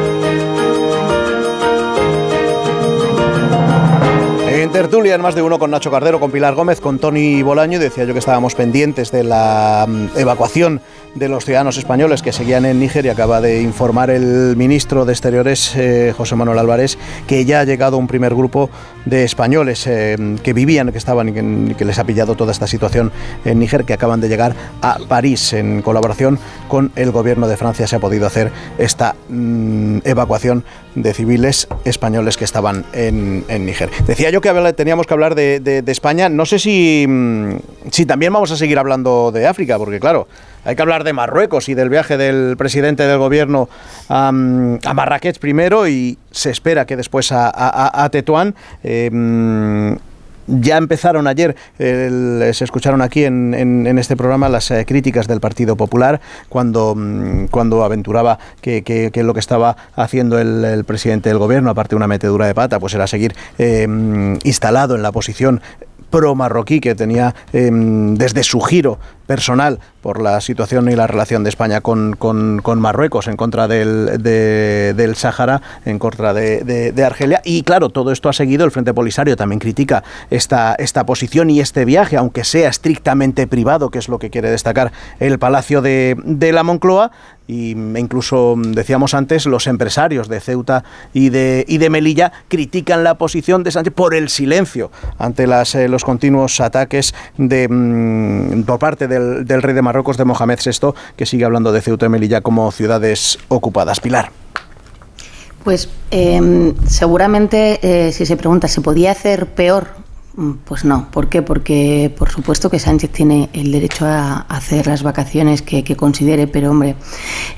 Tertulia, en más de uno con Nacho Cardero, con Pilar Gómez, con Tony Bolaño, decía yo que estábamos pendientes de la mm, evacuación de los ciudadanos españoles que seguían en Níger y acaba de informar el ministro de Exteriores, eh, José Manuel Álvarez, que ya ha llegado un primer grupo de españoles eh, que vivían, que estaban y que, les ha pillado toda esta situación en Níger, que acaban de llegar a París. En colaboración con el gobierno de Francia se ha podido hacer esta mm, evacuación de civiles españoles que estaban en, Níger. Decía yo que teníamos que hablar de, España. No sé si, mm, si también vamos a seguir hablando de África, porque claro, hay que hablar de Marruecos y del viaje del presidente del gobierno a, Marrakech primero y se espera que después a, Tetuán. Em, ya empezaron ayer, se escucharon aquí en, este programa las eh, críticas del Partido Popular cuando, mm, cuando aventuraba que, lo que estaba haciendo el, presidente del gobierno, aparte de una metedura de pata, pues era seguir em, instalado en la posición pro-marroquí que tenía em, desde su giro personal por la situación y la relación de España con, Marruecos en contra del, del Sáhara, en contra de, Argelia. Y claro, todo esto ha seguido. El Frente Polisario también critica esta, esta posición y este viaje, aunque sea estrictamente privado, que es lo que quiere destacar el Palacio de, de la Moncloa y incluso decíamos antes los empresarios de Ceuta y de, y de Melilla critican la posición de Sánchez por el silencio ante las, eh, los continuos ataques de, mm, por parte del, rey de Marruecos de Mohamed VI que sigue hablando de Ceuta y Melilla como ciudades ocupadas. Pilar. Pues eh, seguramente eh, si se pregunta, ¿se podía hacer peor? Mm, Pues no. ¿Por qué? Porque por supuesto que Sánchez tiene el derecho a hacer las vacaciones que, considere, pero hombre,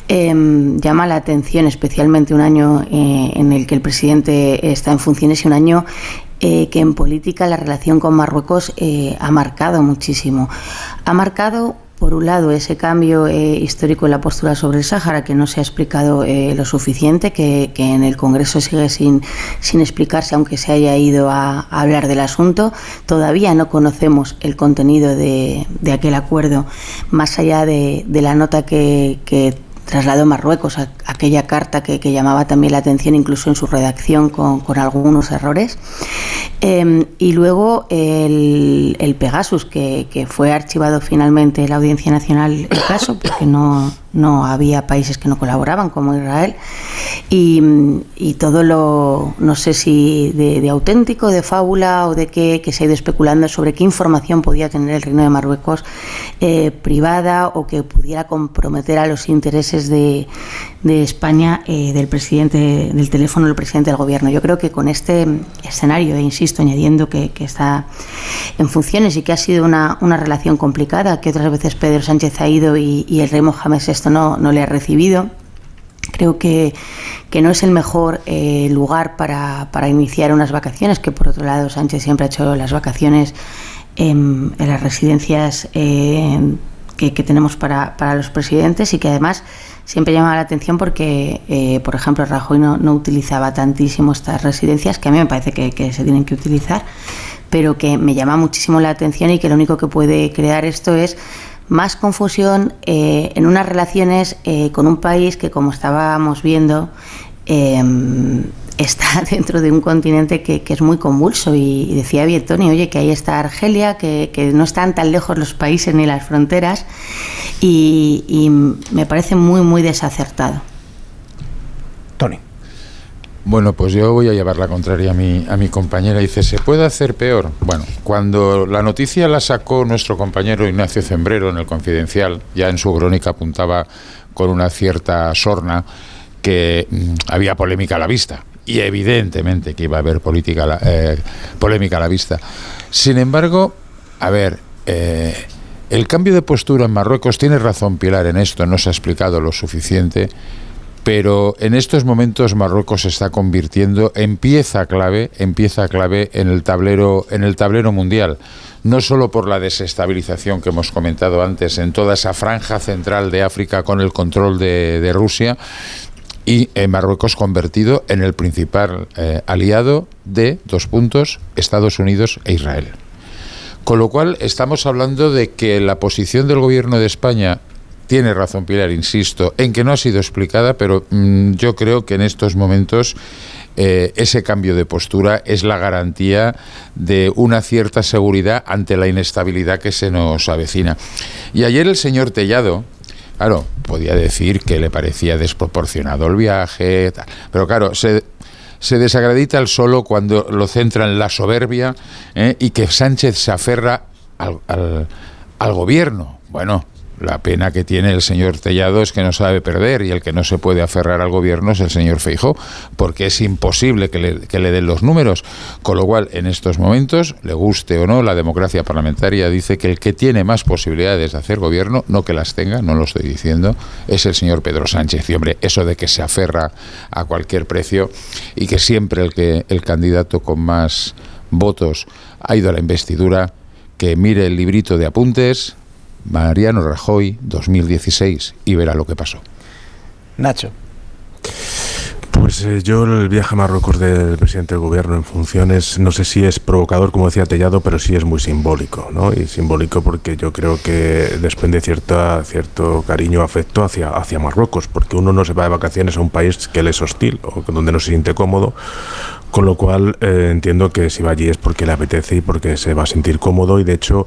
eh, llama la atención especialmente un año eh, en el que el presidente está en funciones y un año eh, que en política la relación con Marruecos eh, ha marcado muchísimo. Ha marcado por un lado, ese cambio eh, histórico en la postura sobre el Sáhara, que no se ha explicado lo suficiente, que, que en el Congreso sigue sin, sin explicarse, aunque se haya ido a, hablar del asunto. Todavía no conocemos el contenido de, de aquel acuerdo, más allá de, de la nota que trasladó Marruecos, a, aquella carta que, llamaba también la atención, incluso en su redacción, con, algunos errores. Eh, y luego el, Pegasus, que, fue archivado finalmente en la Audiencia Nacional el caso, porque no, no había países que no colaboraban, como Israel. Y, todo lo, no sé si de, de, auténtico, de fábula o de qué, que se ha ido especulando sobre qué información podía tener el Reino de Marruecos eh, privada o que pudiera comprometer a los intereses de, de España eh, del presidente del teléfono del presidente del gobierno. Yo creo que con este escenario, e insisto, añadiendo que, que está en funciones y que ha sido una, una, relación complicada, que otras veces Pedro Sánchez ha ido y, y el rey Mohamed VI no, no le ha recibido. Creo que, que no es el mejor eh, lugar para, para, iniciar unas vacaciones, que por otro lado Sánchez siempre ha hecho las vacaciones en, en las residencias eh, que, tenemos para, para los presidentes y que además siempre llama la atención porque, eh, por ejemplo, Rajoy no, no, utilizaba tantísimo estas residencias, que a mí me parece que, que, se tienen que utilizar, pero que me llama muchísimo la atención y que lo único que puede crear esto es más confusión eh, en unas relaciones eh, con un país que, como estábamos viendo, está dentro de un continente que, es muy convulso y, decía bien Tony, oye, que ahí está Argelia, que, no están tan lejos los países ni las fronteras y, me parece muy, muy desacertado. Tony. Bueno, pues yo voy a llevar la contraria a mi, a mi compañera. Dice, ¿se puede hacer peor? Bueno, cuando la noticia la sacó nuestro compañero Ignacio Zembrero en el Confidencial, ya en su crónica apuntaba con una cierta sorna que mmm, había polémica a la vista y evidentemente que iba a haber política, eh, polémica a la vista. Sin embargo, a ver, eh, el cambio de postura en Marruecos tiene razón Pilar en esto, no se ha explicado lo suficiente, pero en estos momentos Marruecos se está convirtiendo en pieza clave, en pieza clave en el tablero, en el tablero mundial. No solo por la desestabilización que hemos comentado antes en toda esa franja central de África con el control de, de Rusia, y eh, Marruecos convertido en el principal eh, aliado de dos puntos Estados Unidos e Israel. Con lo cual estamos hablando de que la posición del gobierno de España tiene razón Pilar, insisto, en que no ha sido explicada, pero mmm, yo creo que en estos momentos eh, ese cambio de postura es la garantía de una cierta seguridad ante la inestabilidad que se nos avecina. Y ayer el señor Tellado, Claro, podía decir que le parecía desproporcionado el viaje, tal. pero claro, se, se desacredita el solo cuando lo centra en la soberbia ¿eh? y que Sánchez se aferra al gobierno. Bueno, la pena que tiene el señor Tellado es que no sabe perder y el que no se puede aferrar al gobierno es el señor Feijó, porque es imposible que le, que le, den los números. Con lo cual, en estos momentos, le guste o no, la democracia parlamentaria dice que el que tiene más posibilidades de hacer gobierno, no que las tenga, no lo estoy diciendo, es el señor Pedro Sánchez. Y hombre, eso de que se aferra a cualquier precio y que siempre el, que, el candidato con más votos ha ido a la investidura, que mire el librito de apuntes, Mariano Rajoy 2016 y verá lo que pasó. Nacho. Pues eh, yo el viaje a Marruecos del presidente del gobierno en funciones, no sé si es provocador, como decía Tellado, pero sí es muy simbólico, ¿no? Y simbólico porque yo creo que desprende cierta, cierto cariño, afecto hacia, hacia Marruecos, porque uno no se va de vacaciones a un país que le es hostil o donde no se siente cómodo, con lo cual eh, entiendo que si va allí es porque le apetece y porque se va a sentir cómodo y de hecho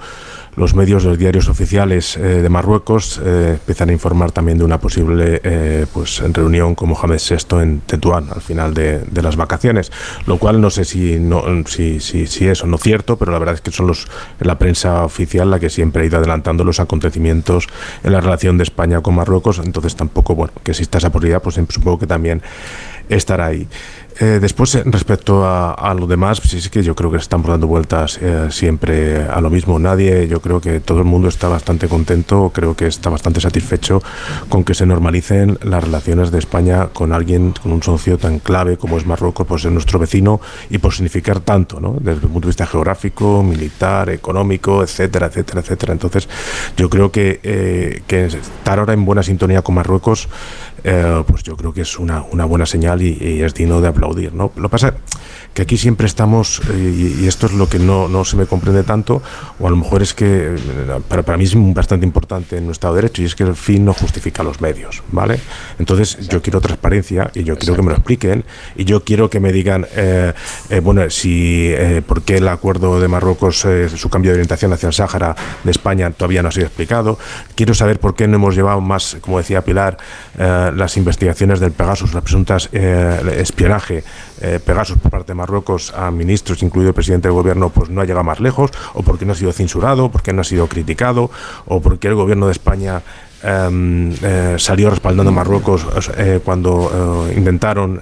los medios, los diarios oficiales eh, de Marruecos eh, empiezan a informar también de una posible eh, pues, reunión con Mohamed VI en Tetuán al final de, de, las vacaciones, lo cual no sé si, no, si, si, si es o no cierto, pero la verdad es que son los, la prensa oficial la que siempre ha ido adelantando los acontecimientos en la relación de España con Marruecos, entonces tampoco, bueno, que exista esa posibilidad, pues supongo que también estar ahí. Eh, después, eh, respecto a, lo demás, sí, sí que yo creo que están dando vueltas eh, siempre a lo mismo. Nadie, yo creo que todo el mundo está bastante contento, creo que está bastante satisfecho con que se normalicen las relaciones de España con alguien, con un socio tan clave como es Marruecos, pues es nuestro vecino y por significar tanto, ¿no? Desde el punto de vista geográfico, militar, económico, etcétera, etcétera, etcétera. Entonces, yo creo que estar ahora en buena sintonía con Marruecos eh, pues yo creo que es una, una buena señal y, es digno de aplaudir. ¿no? Lo pasa que aquí siempre estamos, eh, y, esto es lo que no, no, se me comprende tanto, o a lo mejor es que eh, para, para mí es bastante importante en nuestro Estado de Derecho, y es que el fin no justifica los medios, ¿vale? Entonces yo quiero transparencia y yo quiero que me lo expliquen, y yo quiero que me digan, bueno, si, ¿por qué el acuerdo de Marruecos, su cambio de orientación hacia el Sáhara de España todavía no ha sido explicado? Quiero saber por qué no hemos llevado más, como decía Pilar, las investigaciones del Pegasus, las presuntas eh, espionaje eh, por parte de Marruecos a ministros, incluido el presidente del gobierno, pues no ha llegado más lejos, o porque no ha sido censurado, porque no ha sido criticado, o porque el gobierno de España Em, eh, salió respaldando a Marruecos eh, cuando eh, intentaron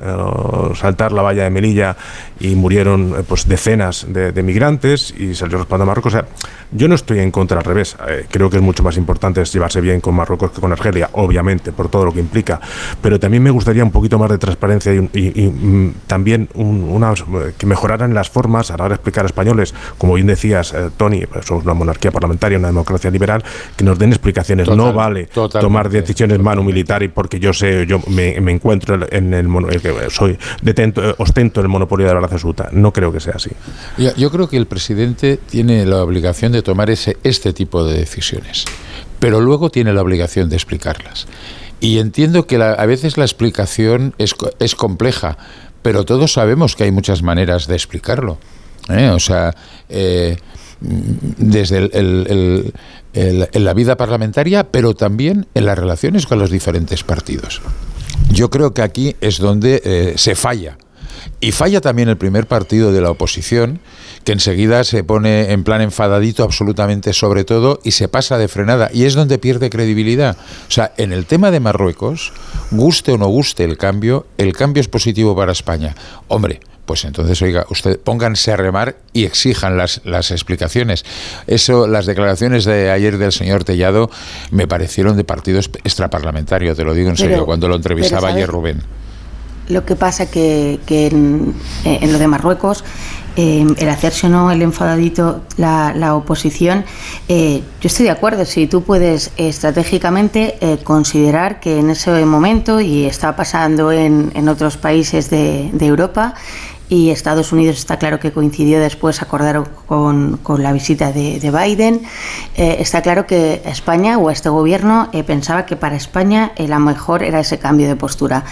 saltar la valla de Melilla y murieron pues decenas de, migrantes y salió respaldando a Marruecos. O sea, yo no estoy en contra, al revés. creo que es mucho más importante llevarse bien con Marruecos que con Argelia, obviamente, por todo lo que implica. Pero también me gustaría un poquito más de transparencia y, mm, también que mejoraran las formas a la hora de explicar a españoles, como bien decías, Tony, pues somos una monarquía parlamentaria, una democracia liberal, que nos den explicaciones. no vale tomar decisiones mano militar y porque yo sé, yo me, encuentro en el, soy detento, ostento el monopolio de la verdad absoluta. No creo que sea así. Yo, creo que el presidente tiene la obligación de tomar ese, este tipo de decisiones, pero luego tiene la obligación de explicarlas. Y entiendo que a veces la explicación es, es compleja, pero todos sabemos que hay muchas maneras de explicarlo. ¿eh? O sea, eh, desde el, la vida parlamentaria, pero también en las relaciones con los diferentes partidos. Yo creo que aquí es donde eh, se falla. Y falla también el primer partido de la oposición, que enseguida se pone en plan enfadadito absolutamente sobre todo y se pasa de frenada. Y es donde pierde credibilidad. O sea, en el tema de Marruecos, guste o no guste el cambio, el cambio es positivo para España. Hombre, pues entonces, oiga, usted pónganse a remar y exijan las, las explicaciones. Eso, las declaraciones de ayer del señor Tellado me parecieron de partido extraparlamentario, te lo digo en serio, cuando lo entrevistaba ayer Rubén. Lo que pasa que, que en, en lo de Marruecos eh, el hacerse o no el enfadadito la, oposición, eh, yo estoy de acuerdo, si tú puedes estratégicamente eh, considerar que en ese momento, y está pasando en, en otros países de, de Europa, y Estados Unidos está claro que coincidió después, acordaron con, con la visita de, Biden. Eh, está claro que España o este gobierno eh, pensaba que para España eh, la mejor era ese cambio de postura.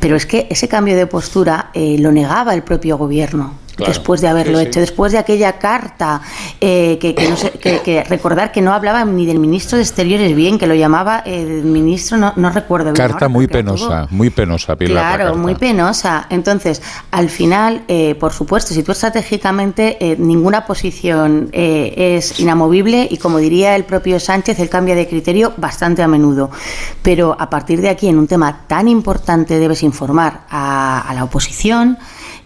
Pero es que ese cambio de postura lo negaba el propio gobierno después de haberlo hecho, después de aquella carta, eh, que, no que, recordar que no hablaba ni del ministro de Exteriores bien, que lo llamaba el ministro, no, no recuerdo bien. Carta muy penosa, muy penosa, Pilar. Claro, muy penosa. Entonces, al final, eh, por supuesto, si tú estratégicamente, eh, ninguna posición es inamovible y como diría el propio Sánchez, él cambia de criterio bastante a menudo. Pero a partir de aquí, en un tema tan importante, debes informar a la oposición,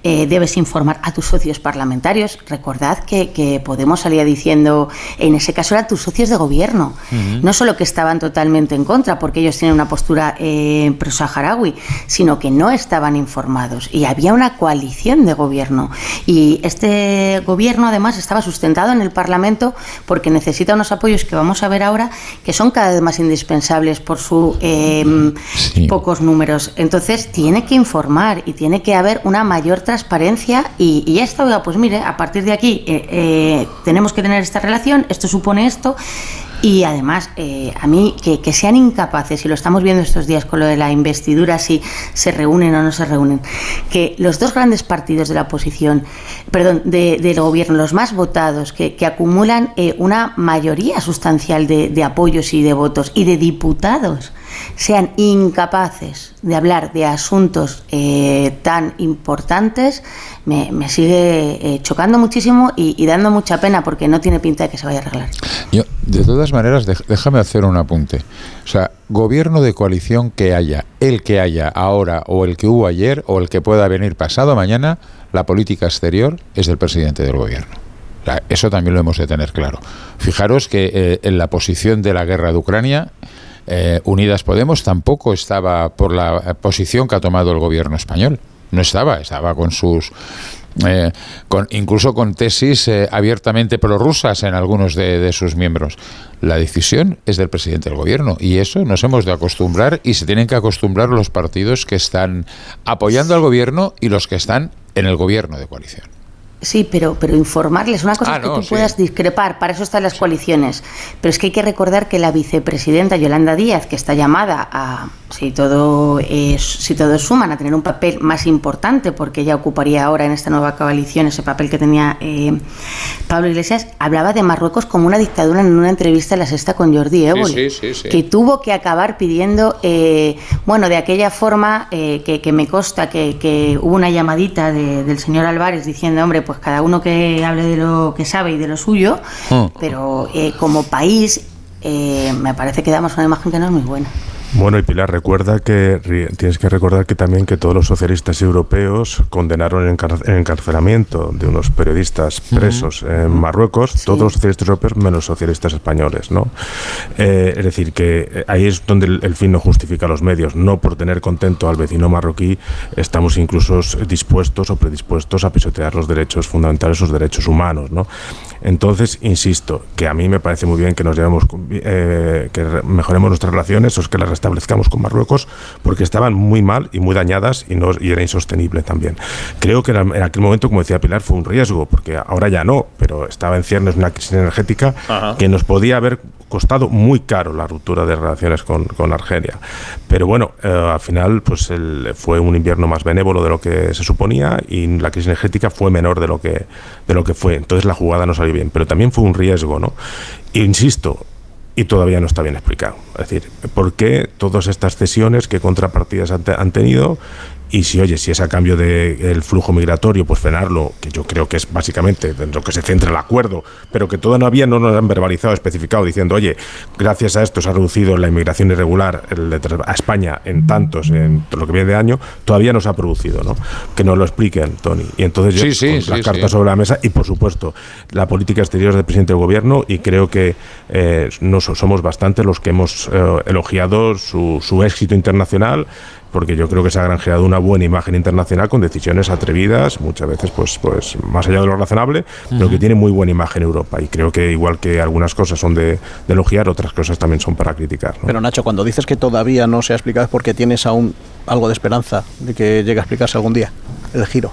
eh, debes informar a tus socios parlamentarios. Recordad que, Podemos salía diciendo, en ese caso eran tus socios de gobierno, no solo que estaban totalmente en contra, porque ellos tienen una postura eh, pro-saharaui, sino que no estaban informados. Y había una coalición de gobierno. Y este gobierno, además, estaba sustentado en el Parlamento porque necesita unos apoyos que vamos a ver ahora, que son cada vez más indispensables por sus em, pocos números. Entonces, tiene que informar y tiene que haber una mayor transparencia y, y esto, pues mire, a partir de aquí eh, eh, tenemos que tener esta relación, esto supone esto. Y además, eh, a mí, que, sean incapaces, y lo estamos viendo estos días con lo de la investidura, si se reúnen o no se reúnen, que los dos grandes partidos de la oposición, perdón, del gobierno, los más votados, que, acumulan una mayoría sustancial de, de apoyos y de votos y de diputados, sean incapaces de hablar de asuntos eh, tan importantes, me, sigue eh, chocando muchísimo y, dando mucha pena porque no tiene pinta de que se vaya a arreglar. Yo, de todas maneras, déjame hacer un apunte. O sea, gobierno de coalición que haya, el que haya ahora o el que hubo ayer o el que pueda venir pasado mañana, la política exterior es del presidente del gobierno. eso también lo hemos de tener claro. Fijaros que eh, en la posición de la guerra de Ucrania, eh, Unidas Podemos tampoco estaba por la posición que ha tomado el gobierno español. No estaba, estaba con sus eh, con, incluso con tesis abiertamente prorrusas en algunos de, de, sus miembros. La decisión es del presidente del gobierno y eso nos hemos de acostumbrar y se tienen que acostumbrar los partidos que están apoyando al gobierno y los que están en el gobierno de coalición. Sí, pero, pero informarles. Una cosa ah, es que tú puedas discrepar, para eso están las coaliciones. Pero es que hay que recordar que la vicepresidenta Yolanda Díaz, que está llamada a, si todo es, si todos suman, a tener un papel más importante, porque ella ocuparía ahora en esta nueva coalición ese papel que tenía eh, Pablo Iglesias, hablaba de Marruecos como una dictadura en una entrevista en la sexta con Jordi Évole, que tuvo que acabar pidiendo, eh, bueno, de aquella forma eh, que, me consta que, hubo una llamadita del señor Álvarez diciendo, hombre, pues cada uno que hable de lo que sabe y de lo suyo, mm. pero eh, como país eh, me parece que damos una imagen que no es muy buena. Bueno, y Pilar, recuerda que tienes que recordar que también que todos los socialistas europeos condenaron el, encarcelamiento de unos periodistas presos en Marruecos, todos los socialistas europeos menos socialistas españoles, ¿no? Eh, es decir, que eh, ahí es donde el, fin no justifica los medios. No por tener contento al vecino marroquí estamos incluso dispuestos o predispuestos a pisotear los derechos fundamentales, los derechos humanos, ¿no? Entonces, insisto, que a mí me parece muy bien que nos llevemos, eh, que mejoremos nuestras relaciones o que las establezcamos con Marruecos porque estaban muy mal y muy dañadas y, no, y era insostenible también. Creo que en aquel momento, como decía Pilar, fue un riesgo, porque ahora ya no, pero estaba en ciernes una crisis energética que nos podía haber costado muy caro la ruptura de relaciones con, con Argelia. Pero bueno, eh, al final pues fue un invierno más benévolo de lo que se suponía y la crisis energética fue menor de lo que, de lo que fue. Entonces la jugada no salió bien, pero también fue un riesgo, ¿no? Insisto, y todavía no está bien explicado. Es decir, ¿por qué todas estas cesiones, qué contrapartidas han, tenido y si, oye, si es a cambio del flujo migratorio, pues frenarlo, que yo creo que es básicamente en lo que se centra el acuerdo, pero que todavía no nos han verbalizado, especificado, diciendo, oye, gracias a esto se ha reducido la inmigración irregular a España en tantos, en lo que viene de año, todavía no se ha producido, ¿no? Que nos lo expliquen, Tony. Y entonces yo, sí, la carta sobre la mesa y, por supuesto, la política exterior del presidente del gobierno y creo que eh, no somos bastantes los que hemos eh, elogiado su, su éxito internacional porque yo creo que se ha granjeado una buena imagen internacional con decisiones atrevidas, muchas veces pues, pues más allá de lo razonable, pero que tiene muy buena imagen Europa. Y creo que igual que algunas cosas son de, elogiar, otras cosas también son para criticar. Pero Nacho, cuando dices que todavía no se ha explicado es porque tienes aún algo de esperanza de que llegue a explicarse algún día el giro.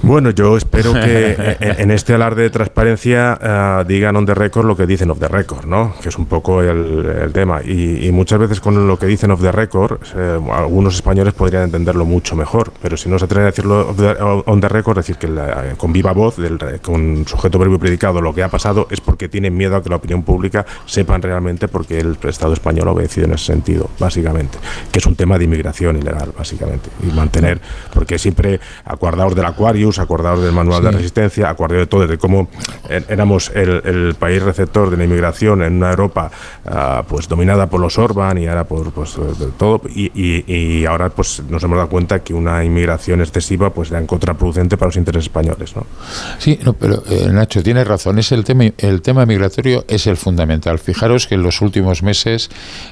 Bueno, yo espero que en este alarde de transparencia eh, digan on the record lo que dicen off the record, ¿no? Que es un poco el, tema. Y, muchas veces con lo que dicen off the record, eh, algunos españoles podrían entenderlo mucho mejor. Pero si no se atreven a decirlo on the record, decir que con viva voz, del, con sujeto verbo y predicado, lo que ha pasado es porque tienen miedo a que la opinión pública sepan realmente porque el Estado español ha obedecido en ese sentido, básicamente. Que es un tema de inmigración ilegal, básicamente. Y mantener, porque siempre acordados del acuario acordados del manual de resistencia, acordados de todo, de cómo eh, éramos el, país receptor de la inmigración en una Europa ah, pues dominada por los Orban y ahora por pues, todo, y, ahora pues nos hemos dado cuenta que una inmigración excesiva pues era contraproducente para los intereses españoles. ¿no? Sí, no, pero eh, Nacho, tiene razón, es el tema, el tema migratorio es el fundamental. Fijaros que en los últimos meses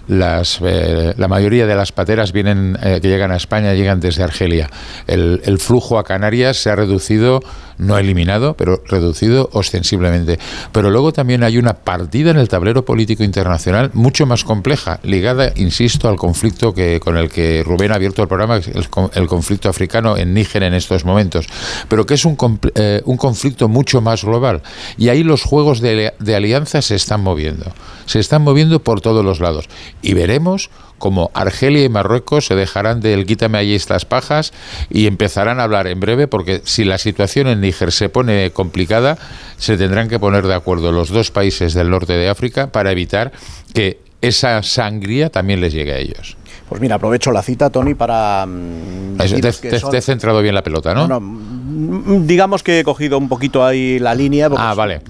las, eh, la mayoría de las pateras vienen, que llegan a España llegan desde Argelia. El, el flujo a Canarias se ha reducido, reducido no eliminado, pero reducido ostensiblemente. Pero luego también hay una partida en el tablero político internacional mucho más compleja, ligada, insisto, al conflicto que con el que Rubén ha abierto el programa, el, conflicto africano en Níger en estos momentos, pero que es un, eh, un conflicto mucho más global. Y ahí los juegos de, alianza se están moviendo, se están moviendo por todos los lados. Y veremos como Argelia y Marruecos se dejarán del quítame allí estas pajas y empezarán a hablar en breve porque si la situación en Níger se pone complicada, se tendrán que poner de acuerdo los dos países del norte de África para evitar que esa sangría también les llegue a ellos. Pues mira, aprovecho la cita, Tony, para... mm, Te, que son- te he centrado bien la pelota, ¿no? No, no, mm, digamos que he cogido un poquito ahí la línea. Porque, ah, vale.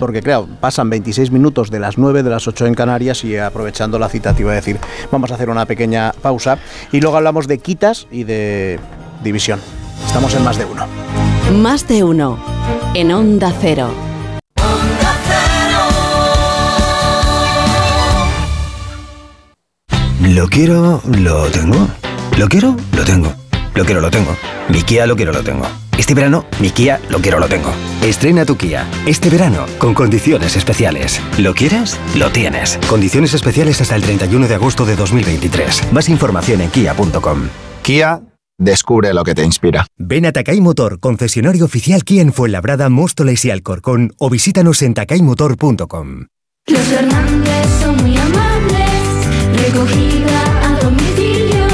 Porque, claro, pasan 26 minutos de las 9 de las 8 en Canarias y aprovechando la cita te iba a decir, vamos a hacer una pequeña pausa y luego hablamos de quitas y de división. Estamos en más de uno. Más de uno. En Onda Cero. Lo quiero, lo tengo. Lo quiero, lo tengo. Lo quiero, lo tengo. Mi Kia lo quiero, lo tengo. Este verano, mi Kia lo quiero, lo tengo. Estrena tu Kia. Este verano, con condiciones especiales. ¿Lo quieres? Lo tienes. Condiciones especiales hasta el 31 de agosto de 2023. Más información en kia.com. Kia, descubre lo que te inspira. Ven a Takay Motor, concesionario oficial Kia en Fuenlabrada, Móstoles y Alcorcón o visítanos en takaymotor.com. Los Hernández son muy amables, recogida a domicilio,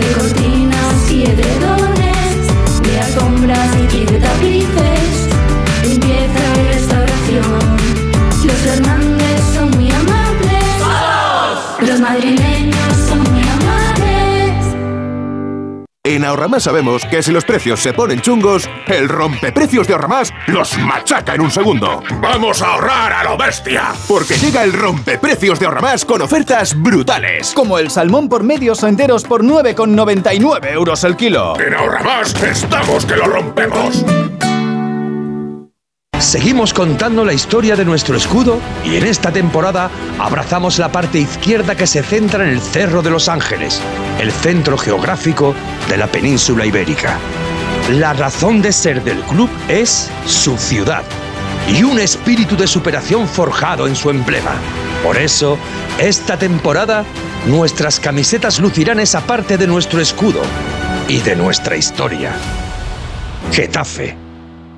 de cortinas y edredones, de alfombras y de tapices, limpieza y restauración. Los Hernández son muy amables, los madrileños En Ahorramás sabemos que si los precios se ponen chungos, el rompeprecios de Ahorramás los machaca en un segundo. ¡Vamos a ahorrar a lo bestia! Porque llega el rompeprecios de Ahorramás con ofertas brutales. Como el salmón por medios o enteros por 9,99 euros el kilo. En Ahorramás estamos que lo rompemos. Seguimos contando la historia de nuestro escudo y en esta temporada abrazamos la parte izquierda que se centra en el Cerro de los Ángeles, el centro geográfico de la península ibérica. La razón de ser del club es su ciudad y un espíritu de superación forjado en su emblema. Por eso, esta temporada, nuestras camisetas lucirán esa parte de nuestro escudo y de nuestra historia. Getafe,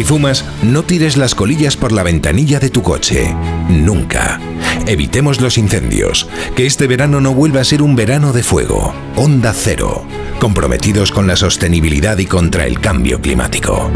Si fumas, no tires las colillas por la ventanilla de tu coche. Nunca. Evitemos los incendios. Que este verano no vuelva a ser un verano de fuego. Onda Cero. Comprometidos con la sostenibilidad y contra el cambio climático.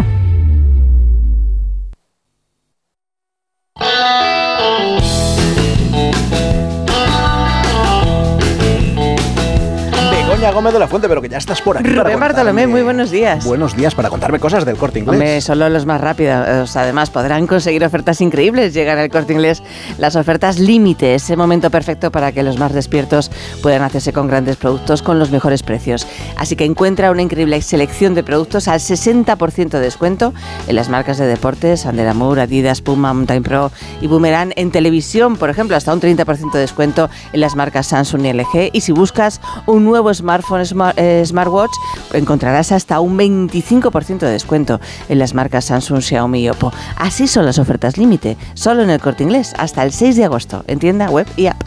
Begoña Gómez de la Fuente, pero que ya estás por aquí. Rubén Bartolomé, muy buenos días. Buenos días para contarme cosas del corte inglés. Hombre, solo los más rápidos. Además, podrán conseguir ofertas increíbles. Llegan al corte inglés las ofertas límite, ese momento perfecto para que los más despiertos puedan hacerse con grandes productos con los mejores precios. Así que encuentra una increíble selección de productos al 60% de descuento en las marcas de deportes, Under Armour, Adidas, Puma, Mountain Pro y Boomerang. En televisión, por ejemplo, hasta un 30% de descuento en las marcas Samsung y LG. Y si buscas un nuevo smartphone smart- eh, smartwatch, encontrarás hasta un 25% de descuento en las marcas Samsung, Xiaomi y Oppo. Así son las ofertas límite, solo en el corte inglés, hasta el 6 de agosto, en tienda web y app.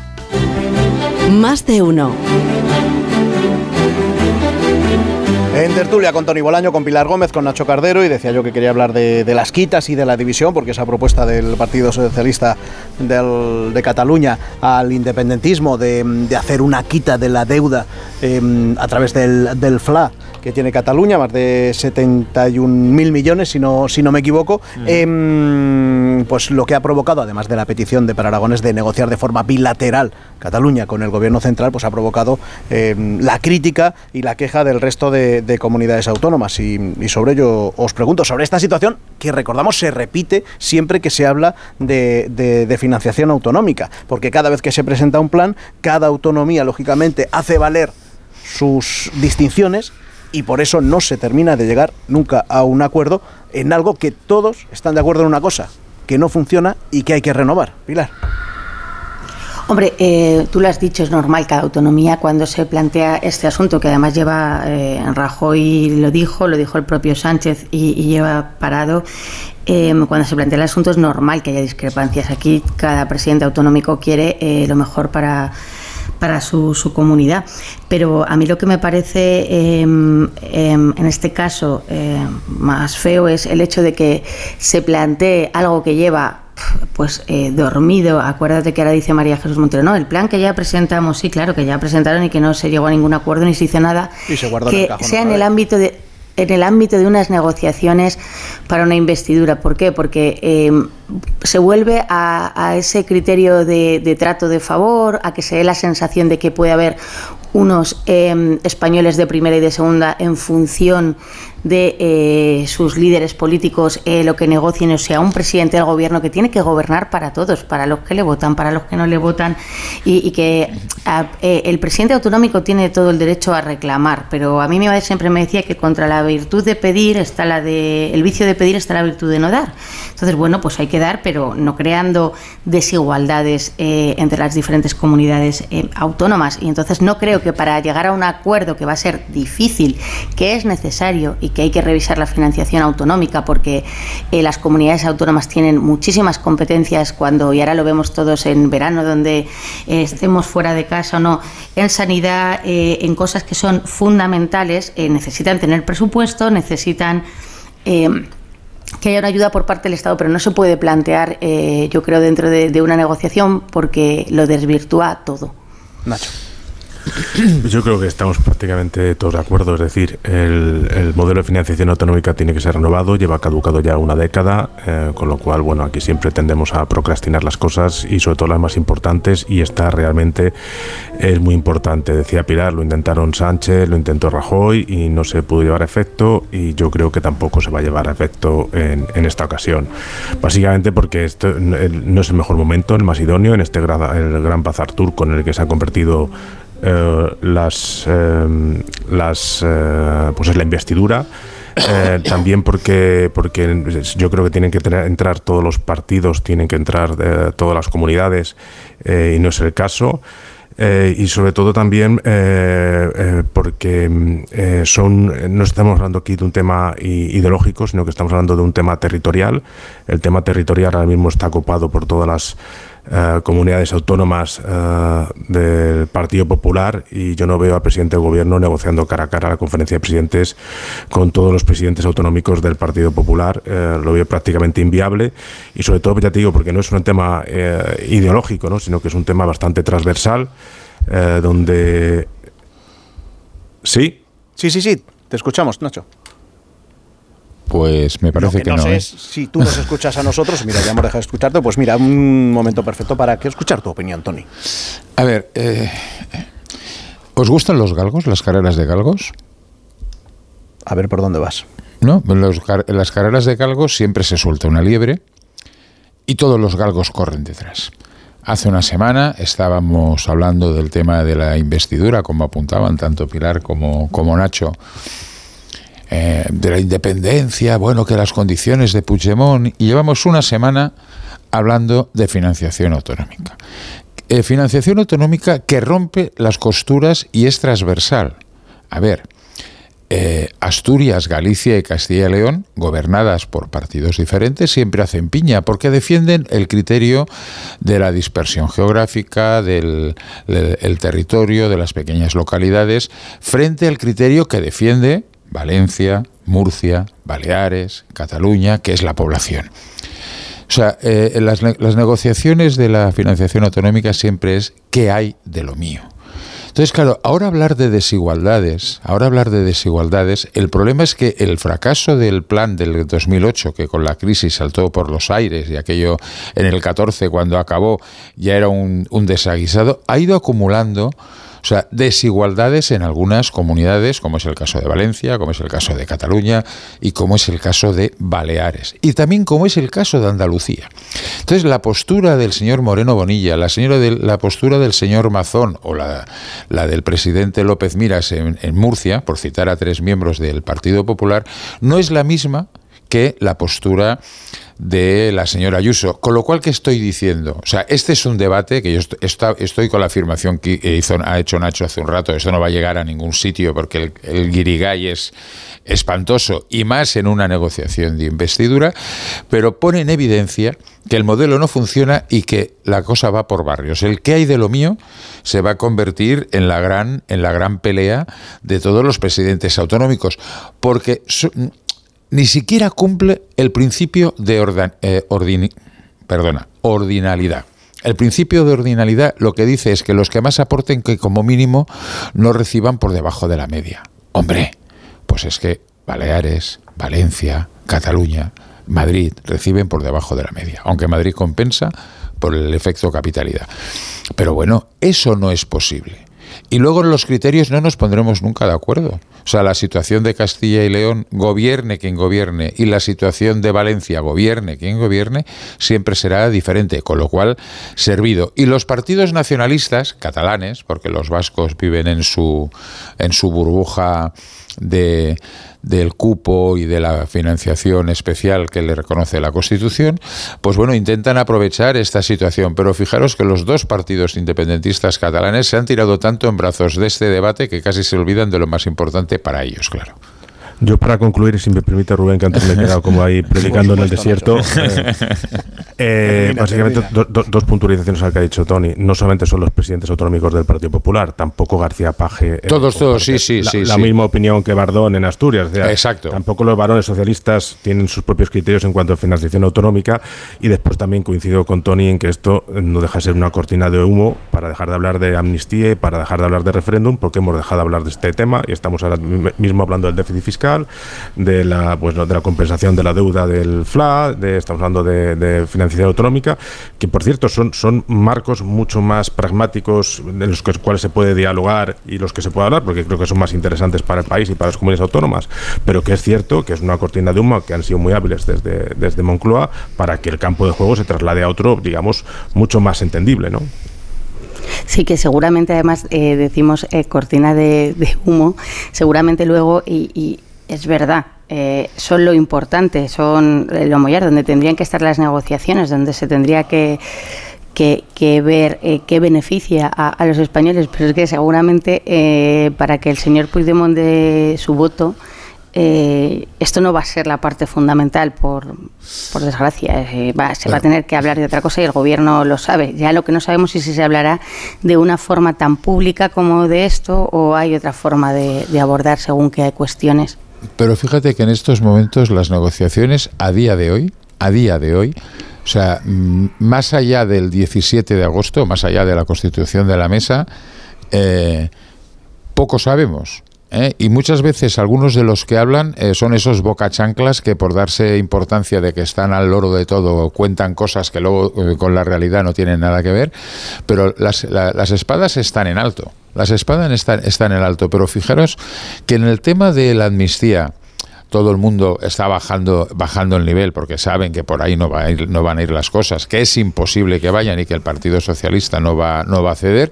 Más de uno. En tertulia con Tony Bolaño, con Pilar Gómez, con Nacho Cardero y decía yo que quería hablar de, las quitas y de la división porque esa propuesta del Partido Socialista de Cataluña al independentismo de, hacer una quita de la deuda eh, a través del FLA que tiene Cataluña, más de 71 mil millones si no, si no me equivoco, em, pues lo que ha provocado, además de la petición de Per Aragones de negociar de forma bilateral Cataluña con el gobierno central, pues ha provocado em, la crítica y la queja del resto de, de comunidades autónomas. Y, y sobre ello os pregunto, sobre esta situación que recordamos se repite siempre que se habla de, de- de financiación autonómica, porque cada vez que se presenta un plan, cada autonomía, lógicamente, hace valer sus distinciones y por eso no se termina de llegar nunca a un acuerdo en algo que todos están de acuerdo en una cosa, que no funciona y que hay que renovar. Pilar. Hombre, eh, tú lo has dicho, es normal cada autonomía cuando se plantea este asunto, que además lleva, eh, Rajoy lo dijo, lo dijo el propio Sánchez y, y lleva parado. eh, cuando se plantea el asunto es normal que haya discrepancias. Aquí cada presidente autonómico quiere eh, lo mejor para, para su, su comunidad. Pero a mí lo que me parece eh, em, en este caso eh, más feo es el hecho de que se plantee algo que lleva pues eh, dormido. Acuérdate que ahora dice María Jesús Montero, no, el plan que ya presentamos, sí, claro, que ya presentaron y que no se llegó a ningún acuerdo ni se hizo nada, Y se en que cajón sea en el ámbito de en el ámbito de unas negociaciones para una investidura. ¿Por qué? Porque eh, se vuelve a, a ese criterio de, trato de favor, a que se dé la sensación de que puede haber unos eh, españoles de primera y de segunda en función de eh, sus líderes políticos eh, lo que negocien, o sea, un presidente del gobierno que tiene que gobernar para todos, para los que le votan, para los que no le votan, y, y que a- eh, el presidente autonómico tiene todo el derecho a reclamar, pero a mí mi madre siempre me decía que contra la virtud de pedir está la de, el vicio de pedir está la virtud de no dar. Entonces, bueno, pues hay que dar, pero no creando desigualdades eh, entre las diferentes comunidades eh, autónomas. Y entonces no creo que para llegar a un acuerdo que va a ser difícil, que es necesario y que hay que revisar la financiación autonómica porque eh, las comunidades autónomas tienen muchísimas competencias cuando, y ahora lo vemos todos en verano, donde eh, estemos fuera de casa o no, en sanidad, eh, en cosas que son fundamentales, necesitan tener presupuesto, necesitan... que haya una ayuda por parte del Estado, pero no se puede plantear, eh, yo creo, dentro de, de una negociación porque lo desvirtúa todo. Nacho. Yo creo que estamos prácticamente todos de acuerdo, es decir, el, el modelo de financiación autonómica tiene que ser renovado, lleva caducado ya una década, eh, con lo cual, bueno, aquí siempre tendemos a procrastinar las cosas y sobre todo las más importantes y esta realmente es muy importante. Decía Pilar, lo intentaron Sánchez, lo intentó Rajoy y no se pudo llevar a efecto y yo creo que tampoco se va a llevar a efecto en, esta ocasión. Básicamente porque esto no no es el mejor momento, el más idóneo en este gran, el gran bazar turco en el que se ha convertido eh, las, eh, las eh, pues es la investidura. Eh, también porque porque yo creo que tienen que tener- entrar todos los partidos, tienen que entrar todas las comunidades y no es el caso. Eh, y sobre todo también eh, eh, porque mm, son no estamos hablando aquí de un tema ideológico, sino que estamos hablando de un tema territorial. El tema territorial ahora mismo está ocupado por todas las eh, comunidades autónomas eh, del Partido Popular y yo no veo al presidente del gobierno negociando cara a cara la conferencia de presidentes con todos los presidentes autonómicos del Partido Popular. Eh, lo veo prácticamente inviable y sobre todo, ya te digo, porque no es un tema ideológico, ¿no? sino que es un tema bastante transversal donde... Sí. Sí, sí, sí, te escuchamos, Nacho. Pues me parece Lo que, que no, no. sé ¿eh? es si tú nos escuchas a nosotros, mira, ya hemos dejado de escucharte, pues mira, un momento perfecto para que escuchar tu opinión, Tony. A ver, eh, ¿os gustan los galgos, las carreras de galgos? A ver por dónde vas. ¿No? Los en las carreras de galgos siempre se suelta una liebre y todos los galgos corren detrás. Hace una semana estábamos hablando del tema de la investidura, como apuntaban tanto Pilar como, como Nacho, eh, de la independencia, bueno, que las condiciones de Puigdemont, y llevamos una semana hablando de financiación autonómica. Eh, financiación autonómica que rompe las costuras y es transversal. A ver, eh, Asturias, Galicia y Castilla y León, gobernadas por partidos diferentes, siempre hacen piña porque defienden el criterio de la dispersión geográfica, del del- el territorio, de las pequeñas localidades, frente al criterio que defiende Valencia, Murcia, Baleares, Cataluña, que es la población. O sea, eh, las, las negociaciones de la financiación autonómica siempre es qué hay de lo mío. Entonces, claro, ahora hablar de desigualdades, ahora hablar de desigualdades, el problema es que el fracaso del plan del 2008, que con la crisis saltó por los aires y aquello en el 14 cuando acabó ya era un, un desaguisado, ha ido acumulando sea, desigualdades en algunas comunidades, como es el caso de Valencia, como es el caso de Cataluña y como es el caso de Baleares. Y también como es el caso de Andalucía. Entonces, la postura del señor Moreno Bonilla, la, señora de, la postura del señor Mazón o la, la del presidente López Miras en, en Murcia, por citar a tres miembros del Partido Popular, no es la misma que la postura de la señora Ayuso. Con lo cual, ¿qué estoy diciendo? O sea, este es un debate que yo est- está- estoy con la afirmación que hizo, ha hecho Nacho hace un rato. Esto no va a llegar a ningún sitio porque el, el guirigay es espantoso y más en una negociación de investidura, pero pone en evidencia que el modelo no funciona y que la cosa va por barrios. El que hay de lo mío se va a convertir en la gran, en la gran pelea de todos los presidentes autonómicos, porque ni siquiera cumple el principio de eh, perdona, ordinalidad. El principio de ordinalidad lo que dice es que los que más aporten que como mínimo no reciban por debajo de la media. Hombre, pues es que Baleares, Valencia, Cataluña, Madrid reciben por debajo de la media, aunque Madrid compensa por el efecto capitalidad. Pero bueno, eso no es posible. Y luego en los criterios no nos pondremos nunca de acuerdo. O sea, la situación de Castilla y León, gobierne quien gobierne, y la situación de Valencia, gobierne quien gobierne, siempre será diferente, con lo cual, servido. Y los partidos nacionalistas, catalanes, porque los vascos viven en su, en su burbuja de, del cupo y de la financiación especial que le reconoce la Constitución, pues bueno, intentan aprovechar esta situación. Pero fijaros que los dos partidos independentistas catalanes se han tirado tanto en brazos de este debate que casi se olvidan de lo más importante para ellos, claro. Yo para concluir, y si me permite Rubén, que antes me he quedado como ahí predicando en el desierto, eh, eh, Termina, básicamente termina. do- do- dos puntualizaciones al que ha dicho Tony. No solamente son los presidentes autonómicos del Partido Popular, tampoco García Paje. eh, Todos, todos, sí, sí, la, sí, La sí. misma opinión que Bardón en Asturias. o sea, Exacto. Tampoco los varones socialistas tienen sus propios criterios en cuanto a financiación autonómica. Y después también coincido con Tony en que esto no deja de ser una cortina de humo para dejar de hablar de amnistía y para dejar de hablar de referéndum, porque hemos dejado de hablar de este tema y estamos ahora mi- mismo hablando del déficit fiscal, de la, pues, de la compensación de la deuda del FLA, de, estamos hablando de, financiación autonómica, que por cierto son, son marcos mucho más pragmáticos en los cuales se puede dialogar y los que se puede hablar, porque creo que son más interesantes para el país y para las comunidades autónomas, pero que es cierto que es una cortina de humo que han sido muy hábiles desde, desde Moncloa para que el campo de juego se traslade a otro, digamos, mucho más entendible, ¿no? Sí, que seguramente además eh, decimos eh, cortina de, humo, seguramente luego, y es verdad, eh, son lo importante, son lo mollar, donde tendrían que estar las negociaciones, donde se tendría que, que, que ver eh, qué beneficia a, a los españoles, pero es que seguramente eh, para que el señor Puigdemont dé su voto, eh, esto no va a ser la parte fundamental, por, por desgracia. Eh, va- se va a tener que hablar de otra cosa y el gobierno lo sabe. Ya lo que no sabemos es si se hablará de una forma tan pública como de esto o hay otra forma de, de abordar según qué cuestiones. Pero fíjate que en estos momentos las negociaciones a día de hoy, a día de hoy, o sea, mm, más allá del 17 de agosto, más allá de la constitución de la mesa, eh, poco sabemos. ¿eh? Y muchas veces algunos de los que hablan eh, son esos bocachanclas que por darse importancia de que están al loro de todo cuentan cosas que luego eh, con la realidad no tienen nada que ver, pero las, la- las espadas están en alto. Las espadas están, están en alto, pero fijaros que en el tema de la amnistía, todo el mundo está bajando bajando el nivel porque saben que por ahí no va a ir, no van a ir las cosas, que es imposible que vayan y que el Partido Socialista no va no va a ceder,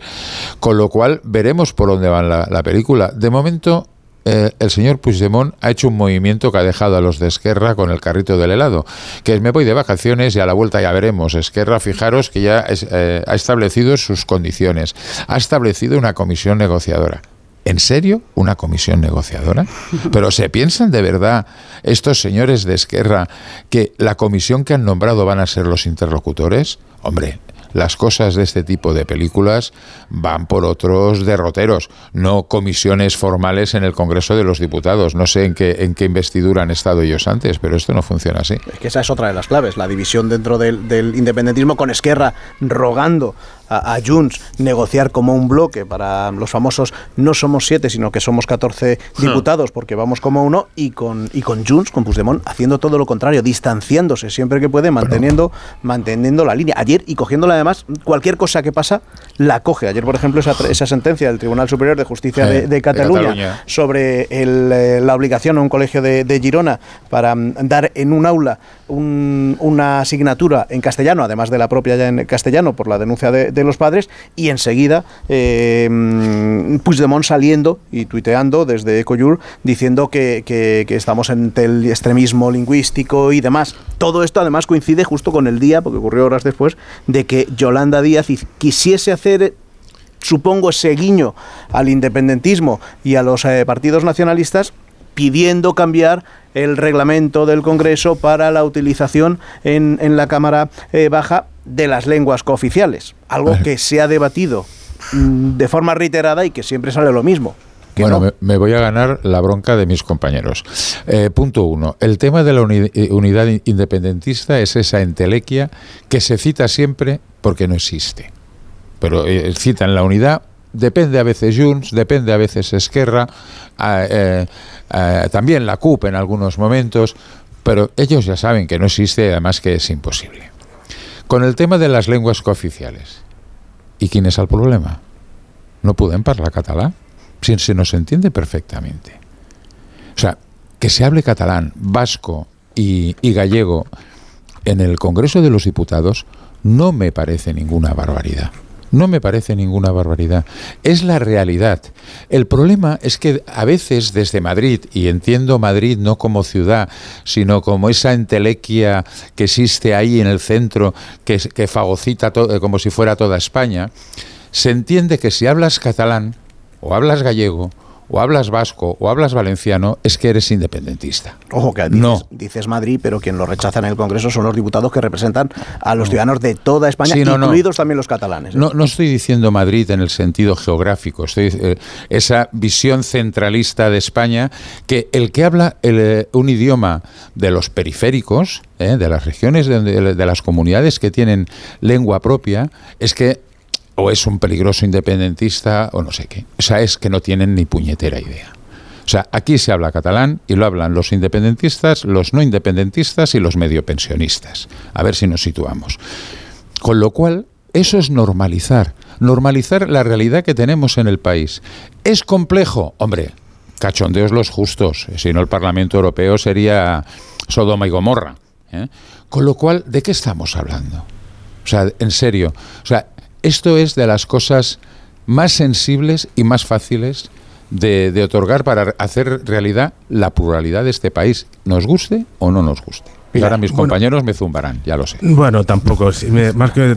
con lo cual veremos por dónde va la, la película. De momento eh, el señor Puigdemont ha hecho un movimiento que ha dejado a los de Esquerra con el carrito del helado, que es me voy de vacaciones y a la vuelta ya veremos. Esquerra, fijaros que ya eh, ha establecido sus condiciones, ha establecido una comisión negociadora. ¿En serio? ¿Una comisión negociadora? ¿Pero se piensan de verdad estos señores de Esquerra que la comisión que han nombrado van a ser los interlocutores? Hombre, las cosas de este tipo de películas van por otros derroteros, no comisiones formales en el Congreso de los Diputados. No sé en qué, en qué investidura han estado ellos antes, pero esto no funciona así. Es que esa es otra de las claves, la división dentro del, del independentismo con Esquerra rogando a, a Junts negociar como un bloque para los famosos no somos siete, sino que somos 14 diputados porque vamos como uno y con, y con Junts, con Puigdemont, haciendo todo lo contrario, distanciándose siempre que puede, manteniendo, manteniendo la línea. Ayer y cogiéndola además además, cualquier cosa que pasa la coge. Ayer, por ejemplo, esa, esa sentencia del Tribunal Superior de Justicia Sí, de, de de Cataluña, sobre el, eh, la obligación a un colegio de, de Girona para mm, dar en un aula un- una asignatura en castellano, además de la propia ya en castellano por la denuncia de, los padres, y enseguida eh, mm, Puigdemont saliendo y tuiteando desde Ecoyur diciendo que, que- que estamos ante el extremismo lingüístico y demás. Todo esto además coincide justo con el día, porque ocurrió horas después, de que Yolanda Díaz quisiese hacer supongo, ese guiño al independentismo y a los eh, partidos nacionalistas pidiendo cambiar el reglamento del Congreso para la utilización en, en la Cámara eh, Baja de las lenguas cooficiales. Algo que se ha debatido mm, de forma reiterada y que siempre sale lo mismo. Bueno, me, me voy a ganar la bronca de mis compañeros. Eh, punto uno. El tema de la uni- unidad in- independentista es esa entelequia que se cita siempre porque no existe. Pero eh, citan la unidad, depende a veces Junts, depende a veces Esquerra, eh, también la CUP en algunos momentos, pero ellos ya saben que no existe, además que es imposible. Con el tema de las lenguas cooficiales, ¿y quién es el problema? No pueden hablar catalán. Si se nos entiende perfectamente. O sea, que se hable catalán, vasco y, y gallego en el Congreso de los Diputados no me parece ninguna barbaridad. No me parece ninguna barbaridad. Es la realidad. El problema es que a veces desde Madrid, y entiendo Madrid no como ciudad, sino como esa entelequia que existe ahí en el centro, que, que fagocita to- como si fuera toda España, se entiende que si hablas catalán, o hablas gallego, o hablas vasco, o hablas valenciano, es que eres independentista. Ojo que dices, No. dices Madrid, pero quien lo rechaza en el Congreso son los diputados que representan a los ciudadanos de toda España, Sí, no, incluidos también los catalanes. ¿eh? No, no estoy diciendo Madrid en el sentido geográfico, estoy eh, esa visión centralista de España que el que habla el, eh, un idioma de los periféricos, eh, de las regiones, de, de- de las comunidades que tienen lengua propia, es que o es un peligroso independentista o no sé qué. O sea, es que no tienen ni puñetera idea. O sea, aquí se habla catalán y lo hablan los independentistas, los no independentistas y los medio pensionistas. A ver si nos situamos. Con lo cual, eso es normalizar, normalizar la realidad que tenemos en el país. ¿Es complejo? Hombre, cachondeos los justos, si no el Parlamento Europeo sería Sodoma y Gomorra. ¿eh? Con lo cual, ¿de qué estamos hablando? O sea, en serio, o sea, esto es de las cosas más sensibles y más fáciles de, otorgar para hacer realidad la pluralidad de este país, nos guste o no nos guste. Y ahora mis bueno. compañeros me zumbarán, ya lo sé. Bueno, tampoco. si me- más que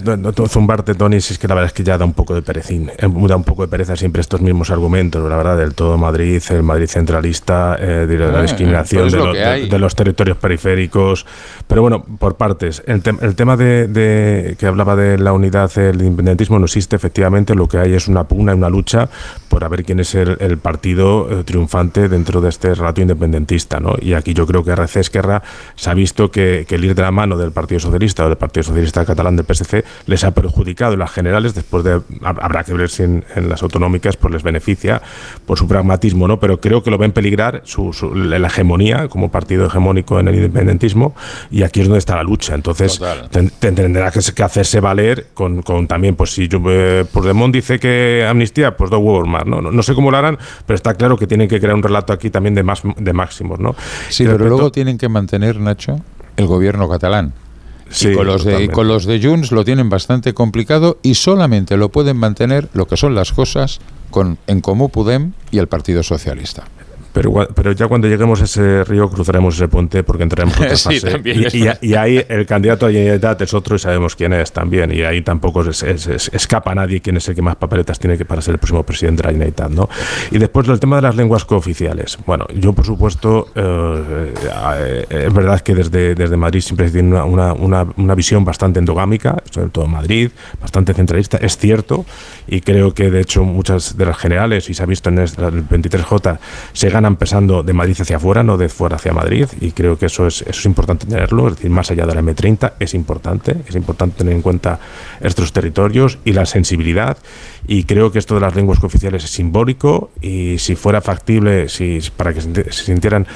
zumbarte, Tony, si es que la verdad es que ya da un poco de perecín. eh, Da un poco de pereza siempre estos mismos argumentos, la verdad, del todo Madrid, el Madrid centralista, eh, de la Eh, discriminación pues de, lo lo- que de- los territorios periféricos. Pero bueno, por partes. El, tem- el tema de, de- que hablaba de la unidad, el independentismo no existe, efectivamente. Lo que hay es una pugna, una lucha por a ver quién es el, el partido eh, triunfante dentro de este relato independentista. ¿no? Y aquí yo creo que RC Esquerra se ha visto que, que el ir de la mano del Partido Socialista o del Partido Socialista Catalán del PSC les ha perjudicado en las generales, después de hab- habrá que ver si en, en las autonómicas pues les beneficia por su pragmatismo, ¿no? Pero creo que lo ven peligrar su, su- la hegemonía como partido hegemónico en el independentismo y aquí es donde está la lucha. Entonces ten- ten- tendrá que, que hacerse valer con, con también, pues si yo, eh, Puigdemont dice que amnistía, pues dos huevos más, ¿no? ¿no? No sé cómo lo harán, pero está claro que tienen que crear un relato aquí también de, más, de máximos, ¿no? Sí, Y pero respecto- luego tienen que mantener, Nacho, el gobierno catalán. Sí, y con los, de, y con los de Junts lo tienen bastante complicado y solamente lo pueden mantener lo que son las cosas con En Comú Podem y el Partido Socialista. Pero, pero ya cuando lleguemos a ese río cruzaremos ese puente porque entraremos en otra Sí, fase. también y, y- y ahí el candidato a Generalitat es otro y sabemos quién es también. Y ahí tampoco es- es- es- escapa a nadie quién es el que más papeletas tiene que para ser el próximo presidente de la Generalitat. ¿no? Y después el tema de las lenguas cooficiales. Bueno, yo por supuesto, eh, eh, es verdad que desde, desde Madrid siempre se tiene una, una, una, una visión bastante endogámica, sobre todo Madrid, bastante centralista. Es cierto y creo que de hecho muchas de las generales, y se ha visto en el 23J, se pesando de Madrid hacia afuera, no de fuera hacia Madrid, y creo que eso es, eso es importante tenerlo, es decir, más allá de la M30, es importante, es importante tener en cuenta estos territorios y la sensibilidad, y creo que esto de las lenguas cooficiales es simbólico, y si fuera factible, si, para que se sinti- se sintieran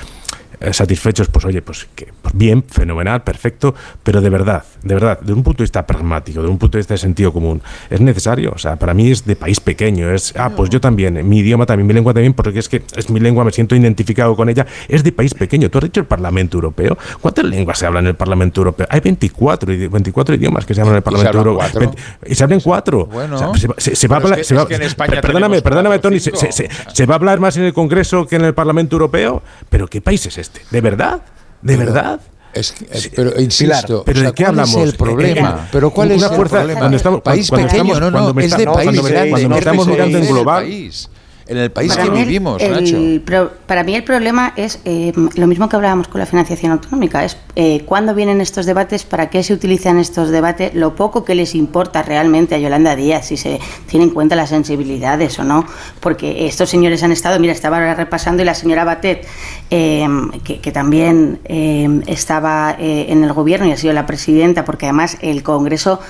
satisfechos, pues oye, pues, que, pues bien, fenomenal, perfecto, pero de verdad, de verdad, de un punto de vista pragmático, de un punto de vista de sentido común, es necesario. O sea, para mí es de país pequeño. Es, ah, pues yo también, mi idioma también, mi lengua también, porque es que es mi lengua, me siento identificado con ella. Es de país pequeño. Tú has dicho el Parlamento Europeo. ¿Cuántas lenguas se hablan en el Parlamento Europeo? Hay 24, idi- 24 idiomas que se hablan en el Parlamento Europeo. cuatro? 20 Y se hablan cuatro. Bueno. O sea, se, va- se- se va a Pero es hablar. que- se va- es que en España per- perdóname, perdóname, Tony. Se- se- se va a hablar más en el Congreso que en el Parlamento Europeo. ¿Pero qué país es este? ¿De verdad? ¿De verdad? Es que- eh, pero insisto, ¿pero o sea, de qué ¿cuál hablamos? es el problema? Eh, pero ¿cuál una es fuerza- el problema? cuando estamos- país cuando pequeño, estamos- no, no, cuando es de país cuando me- grande, cuando me es estamos mirando en país, global. En el país Para que vivimos, el Nacho. pro- para mí el problema es eh, lo mismo que hablábamos con la financiación autonómica, es eh, cuándo vienen estos debates, para qué se utilizan estos debates, lo poco que les importa realmente a Yolanda Díaz, si se tienen en cuenta las sensibilidades o no, porque estos señores han estado, mira, estaba ahora repasando y la señora Batet, eh, que, que también eh, estaba eh, en el gobierno y ha sido la presidenta, porque además el Congreso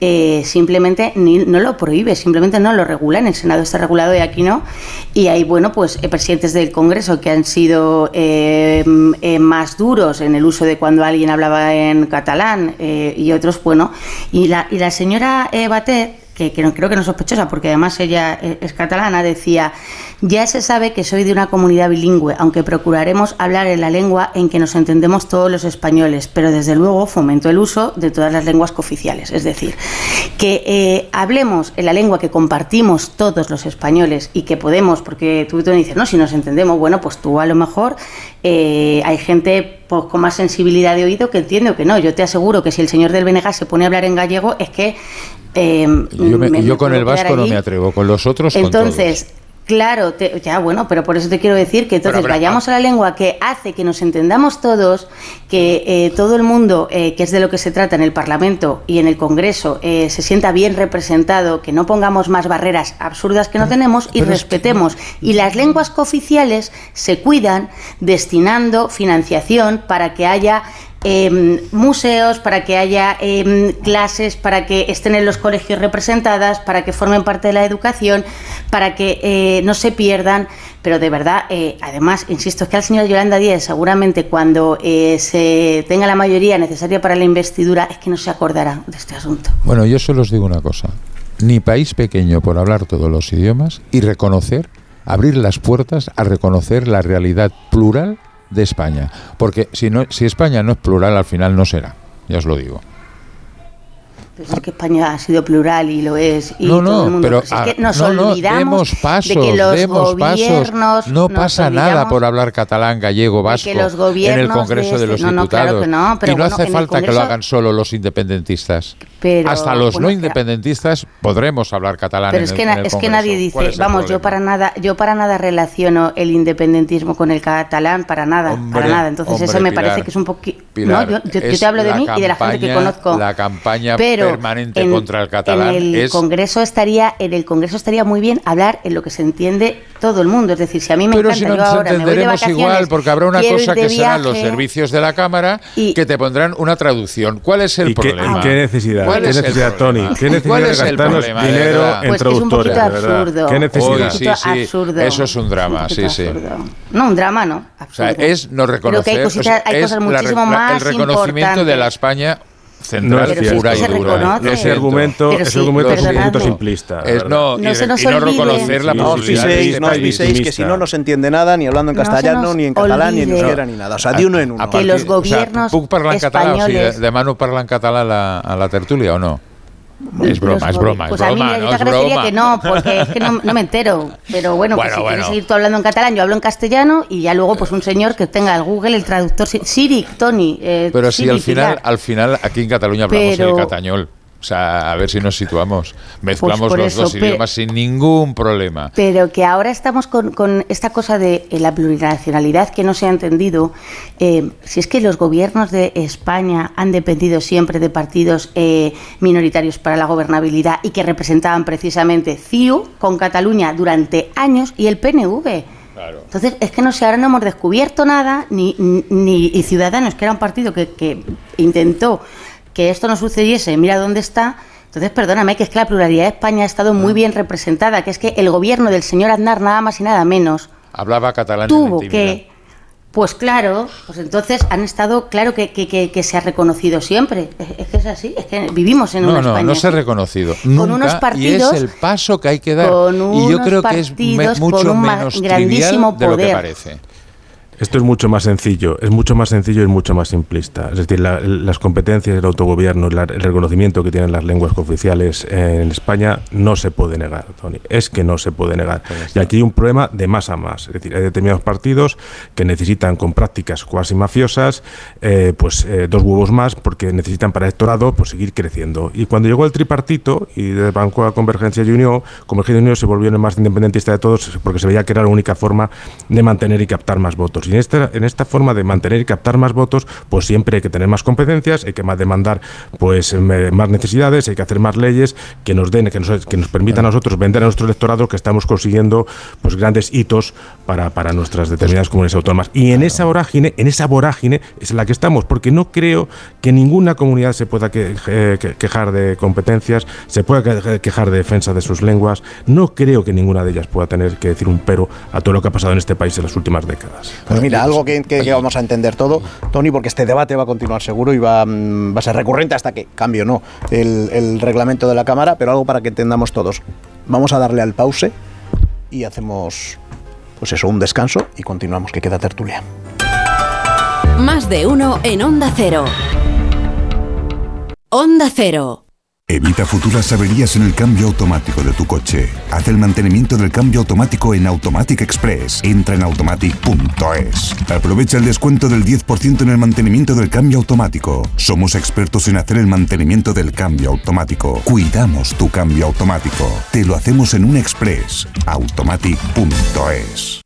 eh, simplemente no lo prohíbe, simplemente no lo regula. En el Senado está regulado y aquí no. Y hay, bueno, pues eh, presidentes del Congreso que han sido eh, más duros en el uso de cuando alguien hablaba en catalán y otros, bueno. Y la, y la señora Batet, que, no, creo que no sospechosa, porque además ella eh, es catalana, decía, ya se sabe que soy de una comunidad bilingüe, aunque procuraremos hablar en la lengua en que nos entendemos todos los españoles, pero desde luego fomento el uso de todas las lenguas cooficiales. Es decir, que eh, hablemos en la lengua que compartimos todos los españoles y que podemos, porque tú, tú me dices, no, si nos entendemos, bueno, pues tú a lo mejor eh, hay gente pues, con más sensibilidad de oído que entiende o que no. Yo te aseguro que si el señor del Venegas se pone a hablar en gallego es que... eh, Yo, me- me- yo me con el vasco no me atrevo, con los otros con Entonces, claro, te- ya bueno, pero por eso te quiero decir que entonces pero- vayamos a la lengua que hace que nos entendamos todos, que eh, todo el mundo, eh, que es de lo que se trata en el Parlamento y en el Congreso, eh, se sienta bien representado, que no pongamos más barreras absurdas que no tenemos y respetemos. Y las lenguas cooficiales se cuidan destinando financiación para que haya em, museos, para que haya em, clases, para que estén en los colegios representadas, para que formen parte de la educación, para que eh, no se pierdan. Pero de verdad, eh, además, insisto, es que al señor Yolanda Díaz seguramente cuando eh, se tenga la mayoría necesaria para la investidura es que no se acordará de este asunto. Bueno, yo solo os digo una cosa. Ni país pequeño por hablar todos los idiomas y reconocer, abrir las puertas a reconocer la realidad plural de España. Porque si, no, si España no es plural, al final no será. Ya os lo digo. Pues es que España ha sido plural y lo es. Y no, todo no, el mundo. pero Pues es que nos no, no, olvidamos demos pasos, de que los demos pasos. gobiernos. No pasa nada por hablar catalán, gallego, vasco que los en gobiernos el Congreso de, de los este- no, no, claro Diputados. que no, pero y no bueno, hace en falta que lo Congreso- hagan solo los independentistas. Pero, Hasta los bueno, no independentistas podremos hablar catalán Pero en es el- que, en el es que Congreso. nadie ¿Cuál dice, vamos, yo para nada, yo para nada relaciono el independentismo con el catalán, para nada, Hombre, para nada. Entonces hombre, eso me Pilar, parece que es un poquito, no, yo, yo- yo te hablo de mí y de la gente que conozco. La campaña Pero permanente en- contra el catalán en el es Congreso estaría, en el Congreso estaría muy bien hablar en lo que se entiende todo el mundo. Es decir, si a mí me Pero encanta, si no yo nos ahora me voy de entenderemos igual, porque habrá una cosa que serán los viaje, servicios de la Cámara y- que te pondrán una traducción. ¿Cuál es el ¿Y qué, problema? y qué necesidad? ¿Cuál ¿Qué es el necesidad, problema? Tony? ¿Qué necesidad ¿Cuál es el gastarnos problema, dinero en Pues es un traductores? poquito absurdo. ¿Qué necesidad? sí, poquito sí, absurdo. Eso es un drama, sí, sí. No, un drama no. O sea, es no Creo que reconocer, hay, cositas- hay cosas muchísimo más el reconocimiento de la España No central, es cierto. pura y dura. Ese argumento, Pero ese sí, argumento es un poquito simplista. Es, no, No y, se nos y no reconocer la No posibilidad este no os país. piséis, que si no, no se entiende nada, ni hablando en No castellano, ni en catalán, ni en euskera, ni nada. O sea, de uno en uno. Que los gobiernos o sea, ¿Puc parlar en català? O sigui, de, españoles- de Manu parla en català a la, a la tertúlia o no? És broma, és broma, Pues a mí broma, me no és agradecería que no, porque es que no, no me entero. Pero bueno, Bueno, que si bueno. quieres seguir tú hablando en catalán, yo hablo en castellano y ya luego pues un señor que tenga el Google, el traductor, Si- Siri, Tony. eh, Pero si al final, al final aquí en Cataluña hablamos Pero- el catañol. Sea, a ver si nos situamos. Mezclamos por los eso, dos idiomas sin ningún problema. Pero que ahora estamos con, con esta cosa de eh, la plurinacionalidad que no se ha entendido. Eh, si es que los gobiernos de España han dependido siempre de partidos eh, minoritarios para la gobernabilidad y que representaban precisamente CIU con Cataluña durante años y el PNV. Entonces, es que no sé, ahora no hemos descubierto nada, ni, ni y Ciudadanos, que era un partido que, que intentó que esto no sucediese, mira dónde está. Entonces, perdóname, que es que la pluralidad de España ha estado muy bien representada, que es que el gobierno del señor Aznar, nada más y nada menos, Hablaba catalán tuvo que Pues claro, pues entonces han estado, claro que, que- que- se ha reconocido siempre. Es, es que es así, es que vivimos en No, una no, España. no se ha reconocido. Nunca, unos y partidos- es el paso que hay que dar. con y yo unos creo que es partidos con mucho un menos grandísimo trivial de lo que poder. parece. Esto es mucho más sencillo, es mucho más sencillo y mucho más simplista. Es decir, la- las competencias del autogobierno, la- el reconocimiento que tienen las lenguas cooficiales en España no se puede negar, Tony. Es que no se puede negar. Y aquí hay un problema de más a más. Es decir, hay determinados partidos que necesitan con prácticas cuasi mafiosas, eh, pues eh, dos huevos más, porque necesitan para electorado pues seguir creciendo. Y cuando llegó el tripartito y de Banco a Convergencia y Unión, Convergencia y Unión se volvió el más independentista de todos porque se veía que era la única forma de mantener y captar más votos. Y en esta, en esta forma de mantener y captar más votos, pues siempre hay que tener más competencias, hay que más demandar pues em, más necesidades, hay que hacer más leyes que nos den, que nos, que nos permitan a nosotros vender a nuestro electorado que estamos consiguiendo pues grandes hitos para, para nuestras determinadas comunidades autónomas. Y en esa vorágine, en esa vorágine es en la que estamos, porque no creo que ninguna comunidad se pueda que- eh, que- quejar de competencias, se pueda que- quejar de defensa de sus lenguas. No creo que ninguna de ellas pueda tener que decir un pero a todo lo que ha pasado en este país en las últimas décadas. Pues mira, algo que, que- que vamos a entender todo, Tony, porque este debate va a continuar seguro y va, mm, va a ser recurrente hasta que cambie o no el, el reglamento de la Cámara, pero algo para que entendamos todos. Vamos a darle al pause y hacemos, pues eso, un descanso y continuamos, que queda tertulia. Más de uno en Onda Cero. Onda Cero. Evita futuras averías en el cambio automático de tu coche. Haz el mantenimiento del cambio automático en Automatic Express. Entra en automatic.es. Aprovecha el descuento del 10% en el mantenimiento del cambio automático. Somos expertos en hacer el mantenimiento del cambio automático. Cuidamos tu cambio automático. Te lo hacemos en un express. Automatic.es.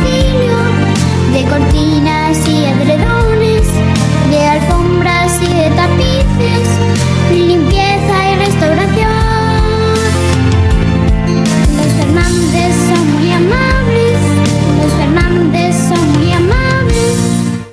de cortinas y edredones, de alfombras y de tapices, limpieza y restauración. Los Fernández son muy amables, los Fernández son muy amables.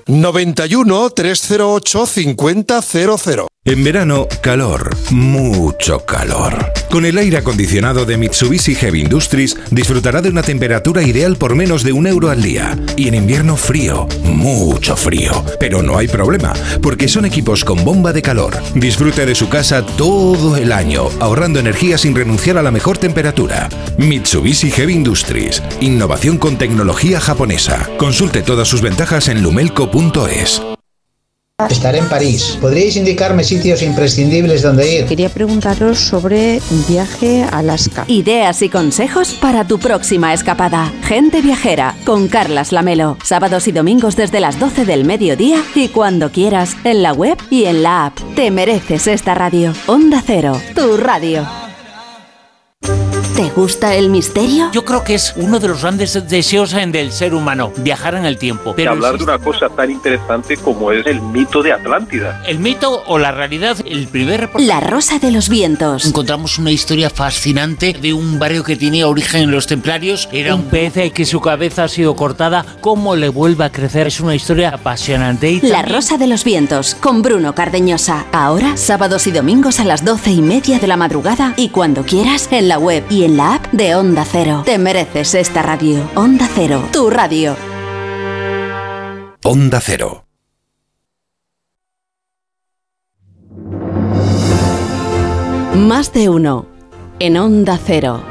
91 308 5000. En verano, calor, mucho calor. Con el aire acondicionado de Mitsubishi Heavy Industries disfrutará de una temperatura ideal por menos de un euro al día. Y en invierno frío, mucho frío. Pero no hay problema, porque son equipos con bomba de calor. Disfrute de su casa todo el año, ahorrando energía sin renunciar a la mejor temperatura. Mitsubishi Heavy Industries, innovación con tecnología japonesa. Consulte todas sus ventajas en lumelco.es. Estaré en París. ¿Podríais indicarme sitios imprescindibles donde ir? Quería preguntaros sobre un viaje a Alaska. Ideas y consejos para tu próxima escapada. Gente viajera con Carlas Lamelo. Sábados y domingos desde las 12 del mediodía y cuando quieras en la web y en la app. Te mereces esta radio. Onda Cero, tu radio. ¿Te gusta el misterio? Yo creo que es uno de los grandes deseos en del ser humano, viajar en el tiempo. de hablar de una cosa tan interesante como es el mito de Atlántida. El mito o la realidad, el primer. La Rosa de los Vientos. Encontramos una historia fascinante de un barrio que tenía origen en los templarios. Era un pez que su cabeza ha sido cortada. ¿Cómo le vuelve a crecer? Es una historia apasionante. Y La Rosa de los Vientos con Bruno Cardeñosa. Ahora, sábados y domingos a las 12 y media de la madrugada y cuando quieras en la web y en la app de Onda Cero. Te mereces esta radio. Onda Cero, tu radio. Onda Cero. Más de uno en Onda Cero.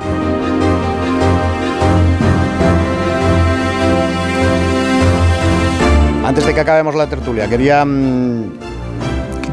Antes de que acabemos la tertulia, quería. mm,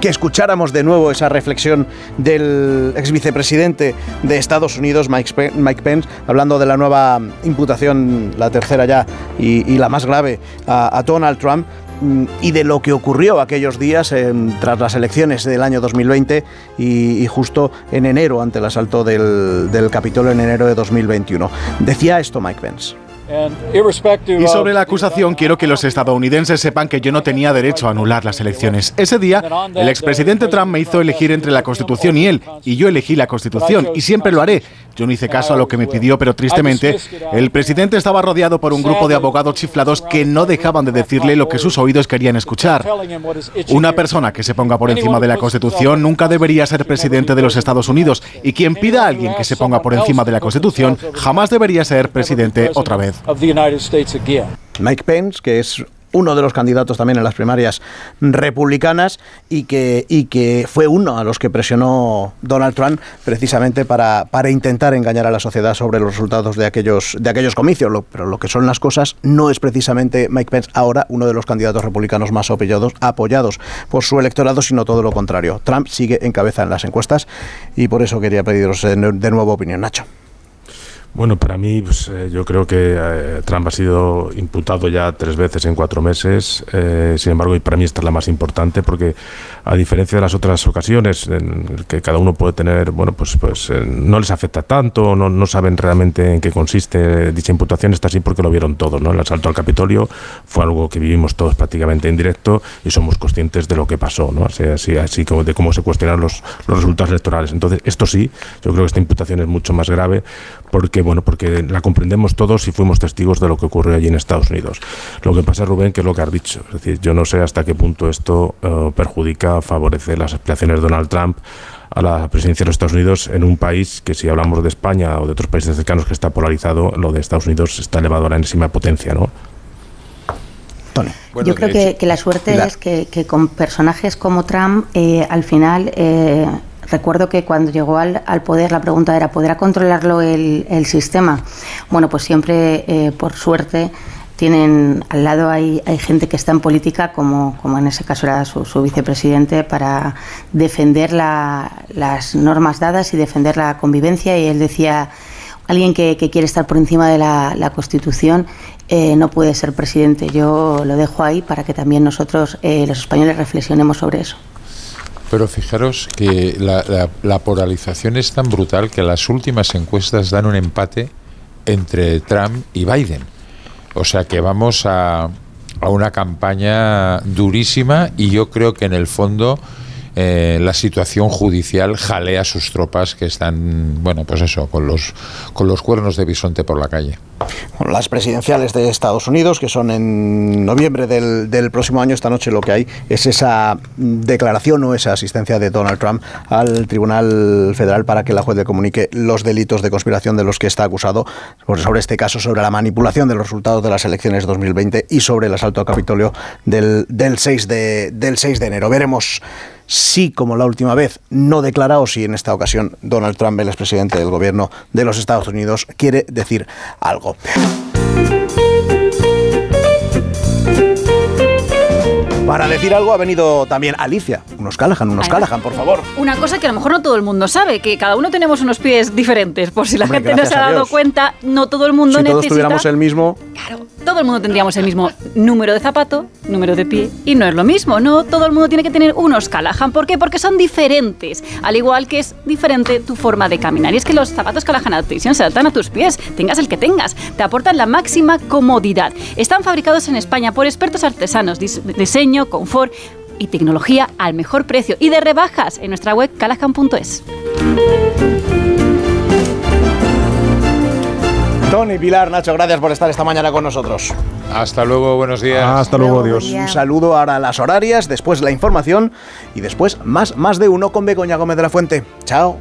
que escucháramos de nuevo esa reflexión del ex vicepresidente de Estados Unidos, Mike Pence, hablando de la nueva imputación, la tercera ya y, la más grave, a, Donald Trump mm, y de lo que ocurrió aquellos días tras las elecciones del año 2020 y, justo en enero ante el asalto del, del Capitolio en enero de 2021. Decía esto Mike Pence. Y sobre la acusación, quiero que los estadounidenses sepan que yo no tenía derecho a anular las elecciones. Ese día, el expresidente Trump me hizo elegir entre la Constitución y él, y yo elegí la Constitución, y siempre lo haré. Yo no hice caso a lo que me pidió, pero tristemente, el presidente estaba rodeado por un grupo de abogados chiflados que no dejaban de decirle lo que sus oídos querían escuchar. Una persona que se ponga por encima de la Constitución nunca debería ser presidente de los Estados Unidos, y quien pida a alguien que se ponga por encima de la Constitución jamás debería ser presidente otra vez. Mike Pence, que es uno de los candidatos también en las primarias republicanas y que, y que fue uno a los que presionó Donald Trump precisamente para, para intentar engañar a la sociedad sobre los resultados de aquellos, de aquellos comicios. pero lo que son las cosas no es precisamente Mike Pence ahora uno de los candidatos republicanos más apoyados, apoyados por su electorado, sino todo lo contrario. Trump sigue en cabeza en las encuestas y por eso quería pediros de nuevo opinión, Nacho. Bueno, para mí, pues, eh, yo creo que eh, Trump ha sido imputado ya tres veces en cuatro meses. Eh, sin embargo, y para mí esta es la más importante porque, a diferencia de las otras ocasiones en que cada uno puede tener, bueno, pues, pues no les afecta tanto, no, no saben realmente en qué consiste dicha imputación, está así porque lo vieron todos, ¿no? El asalto al Capitolio fue algo que vivimos todos prácticamente en directo y somos conscientes de lo que pasó, ¿no? Así, así, así como de cómo se cuestionaron los, los resultados electorales. Entonces, esto sí, yo creo que esta imputación es mucho más grave porque bueno, porque la comprendemos todos y fuimos testigos de lo que ocurrió allí en Estados Unidos. Lo que pasa, Rubén, que es lo que has dicho. Es decir, yo no sé hasta qué punto esto eh, perjudica, favorece las aspiraciones de Donald Trump a la presidencia de los Estados Unidos en un país que si hablamos de España o de otros países cercanos que está polarizado, lo de Estados Unidos está elevado a la enésima potencia, ¿no? Yo creo que, la suerte es que, con personajes como Trump, eh, al final eh, Recuerdo que cuando llegó al, poder la pregunta era, ¿podrá controlarlo el, sistema? Bueno, pues siempre, eh, por suerte, tienen al lado hay, hay gente que está en política, como, como en ese caso era su, vicepresidente, para defender las normas dadas y defender la convivencia. Y él decía, alguien que, quiere estar por encima de la, Constitución eh, no puede ser presidente. Yo lo dejo ahí para que también nosotros, eh, los españoles, reflexionemos sobre eso. Pero fijaros que la, polarización es tan brutal que las últimas encuestas dan un empate entre Trump y Biden. O sea que vamos a, a una campaña durísima y yo creo que en el fondo eh, la situación judicial jalea a sus tropas que están, bueno, pues eso, con los, con los cuernos de bisonte por la calle. las presidenciales de Estados Unidos, que son en noviembre del, del, próximo año, esta noche lo que hay es esa declaración o esa asistencia de Donald Trump al Tribunal Federal para que la juez le comunique los delitos de conspiración de los que está acusado sobre este caso, sobre la manipulación de los resultados de las elecciones 2020 y sobre el asalto al Capitolio del, del, 6 de, del 6 de enero. Veremos sí, como la última vez, no declara si en esta ocasión Donald Trump, el expresidente del gobierno de los Estados Unidos, quiere decir algo. Para decir algo ha venido también Alicia. Unos Callahan, unos Callahan, por favor. Una cosa que a lo mejor no todo el mundo sabe, que cada uno tenemos unos pies diferentes. Por si la gente no se ha dado cuenta, no todo el mundo si necesita... todos tuviéramos el mismo... Claro, todo el mundo tendríamos el mismo número de zapato, número de pie, y no es lo mismo, ¿no? Todo el mundo tiene que tener unos Callahan. ¿Por qué? Porque son diferentes. Al igual que es diferente tu forma de caminar. Y es que los zapatos Callahan Adaptation se adaptan a tus pies, tengas el que tengas. Te aportan la máxima comodidad. Están fabricados en España por expertos artesanos, diseño confort y tecnología al mejor precio y de rebajas en nuestra web calacan.es. Tony, Pilar, Nacho, gracias por estar esta mañana con nosotros. Hasta luego, buenos días. Hasta luego, adiós. Un saludo ahora a las horarias, después la información y después más, más de uno con Begoña Gómez de la Fuente. Chao.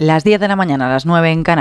Las 10 de la mañana, a las 9 en Canadá.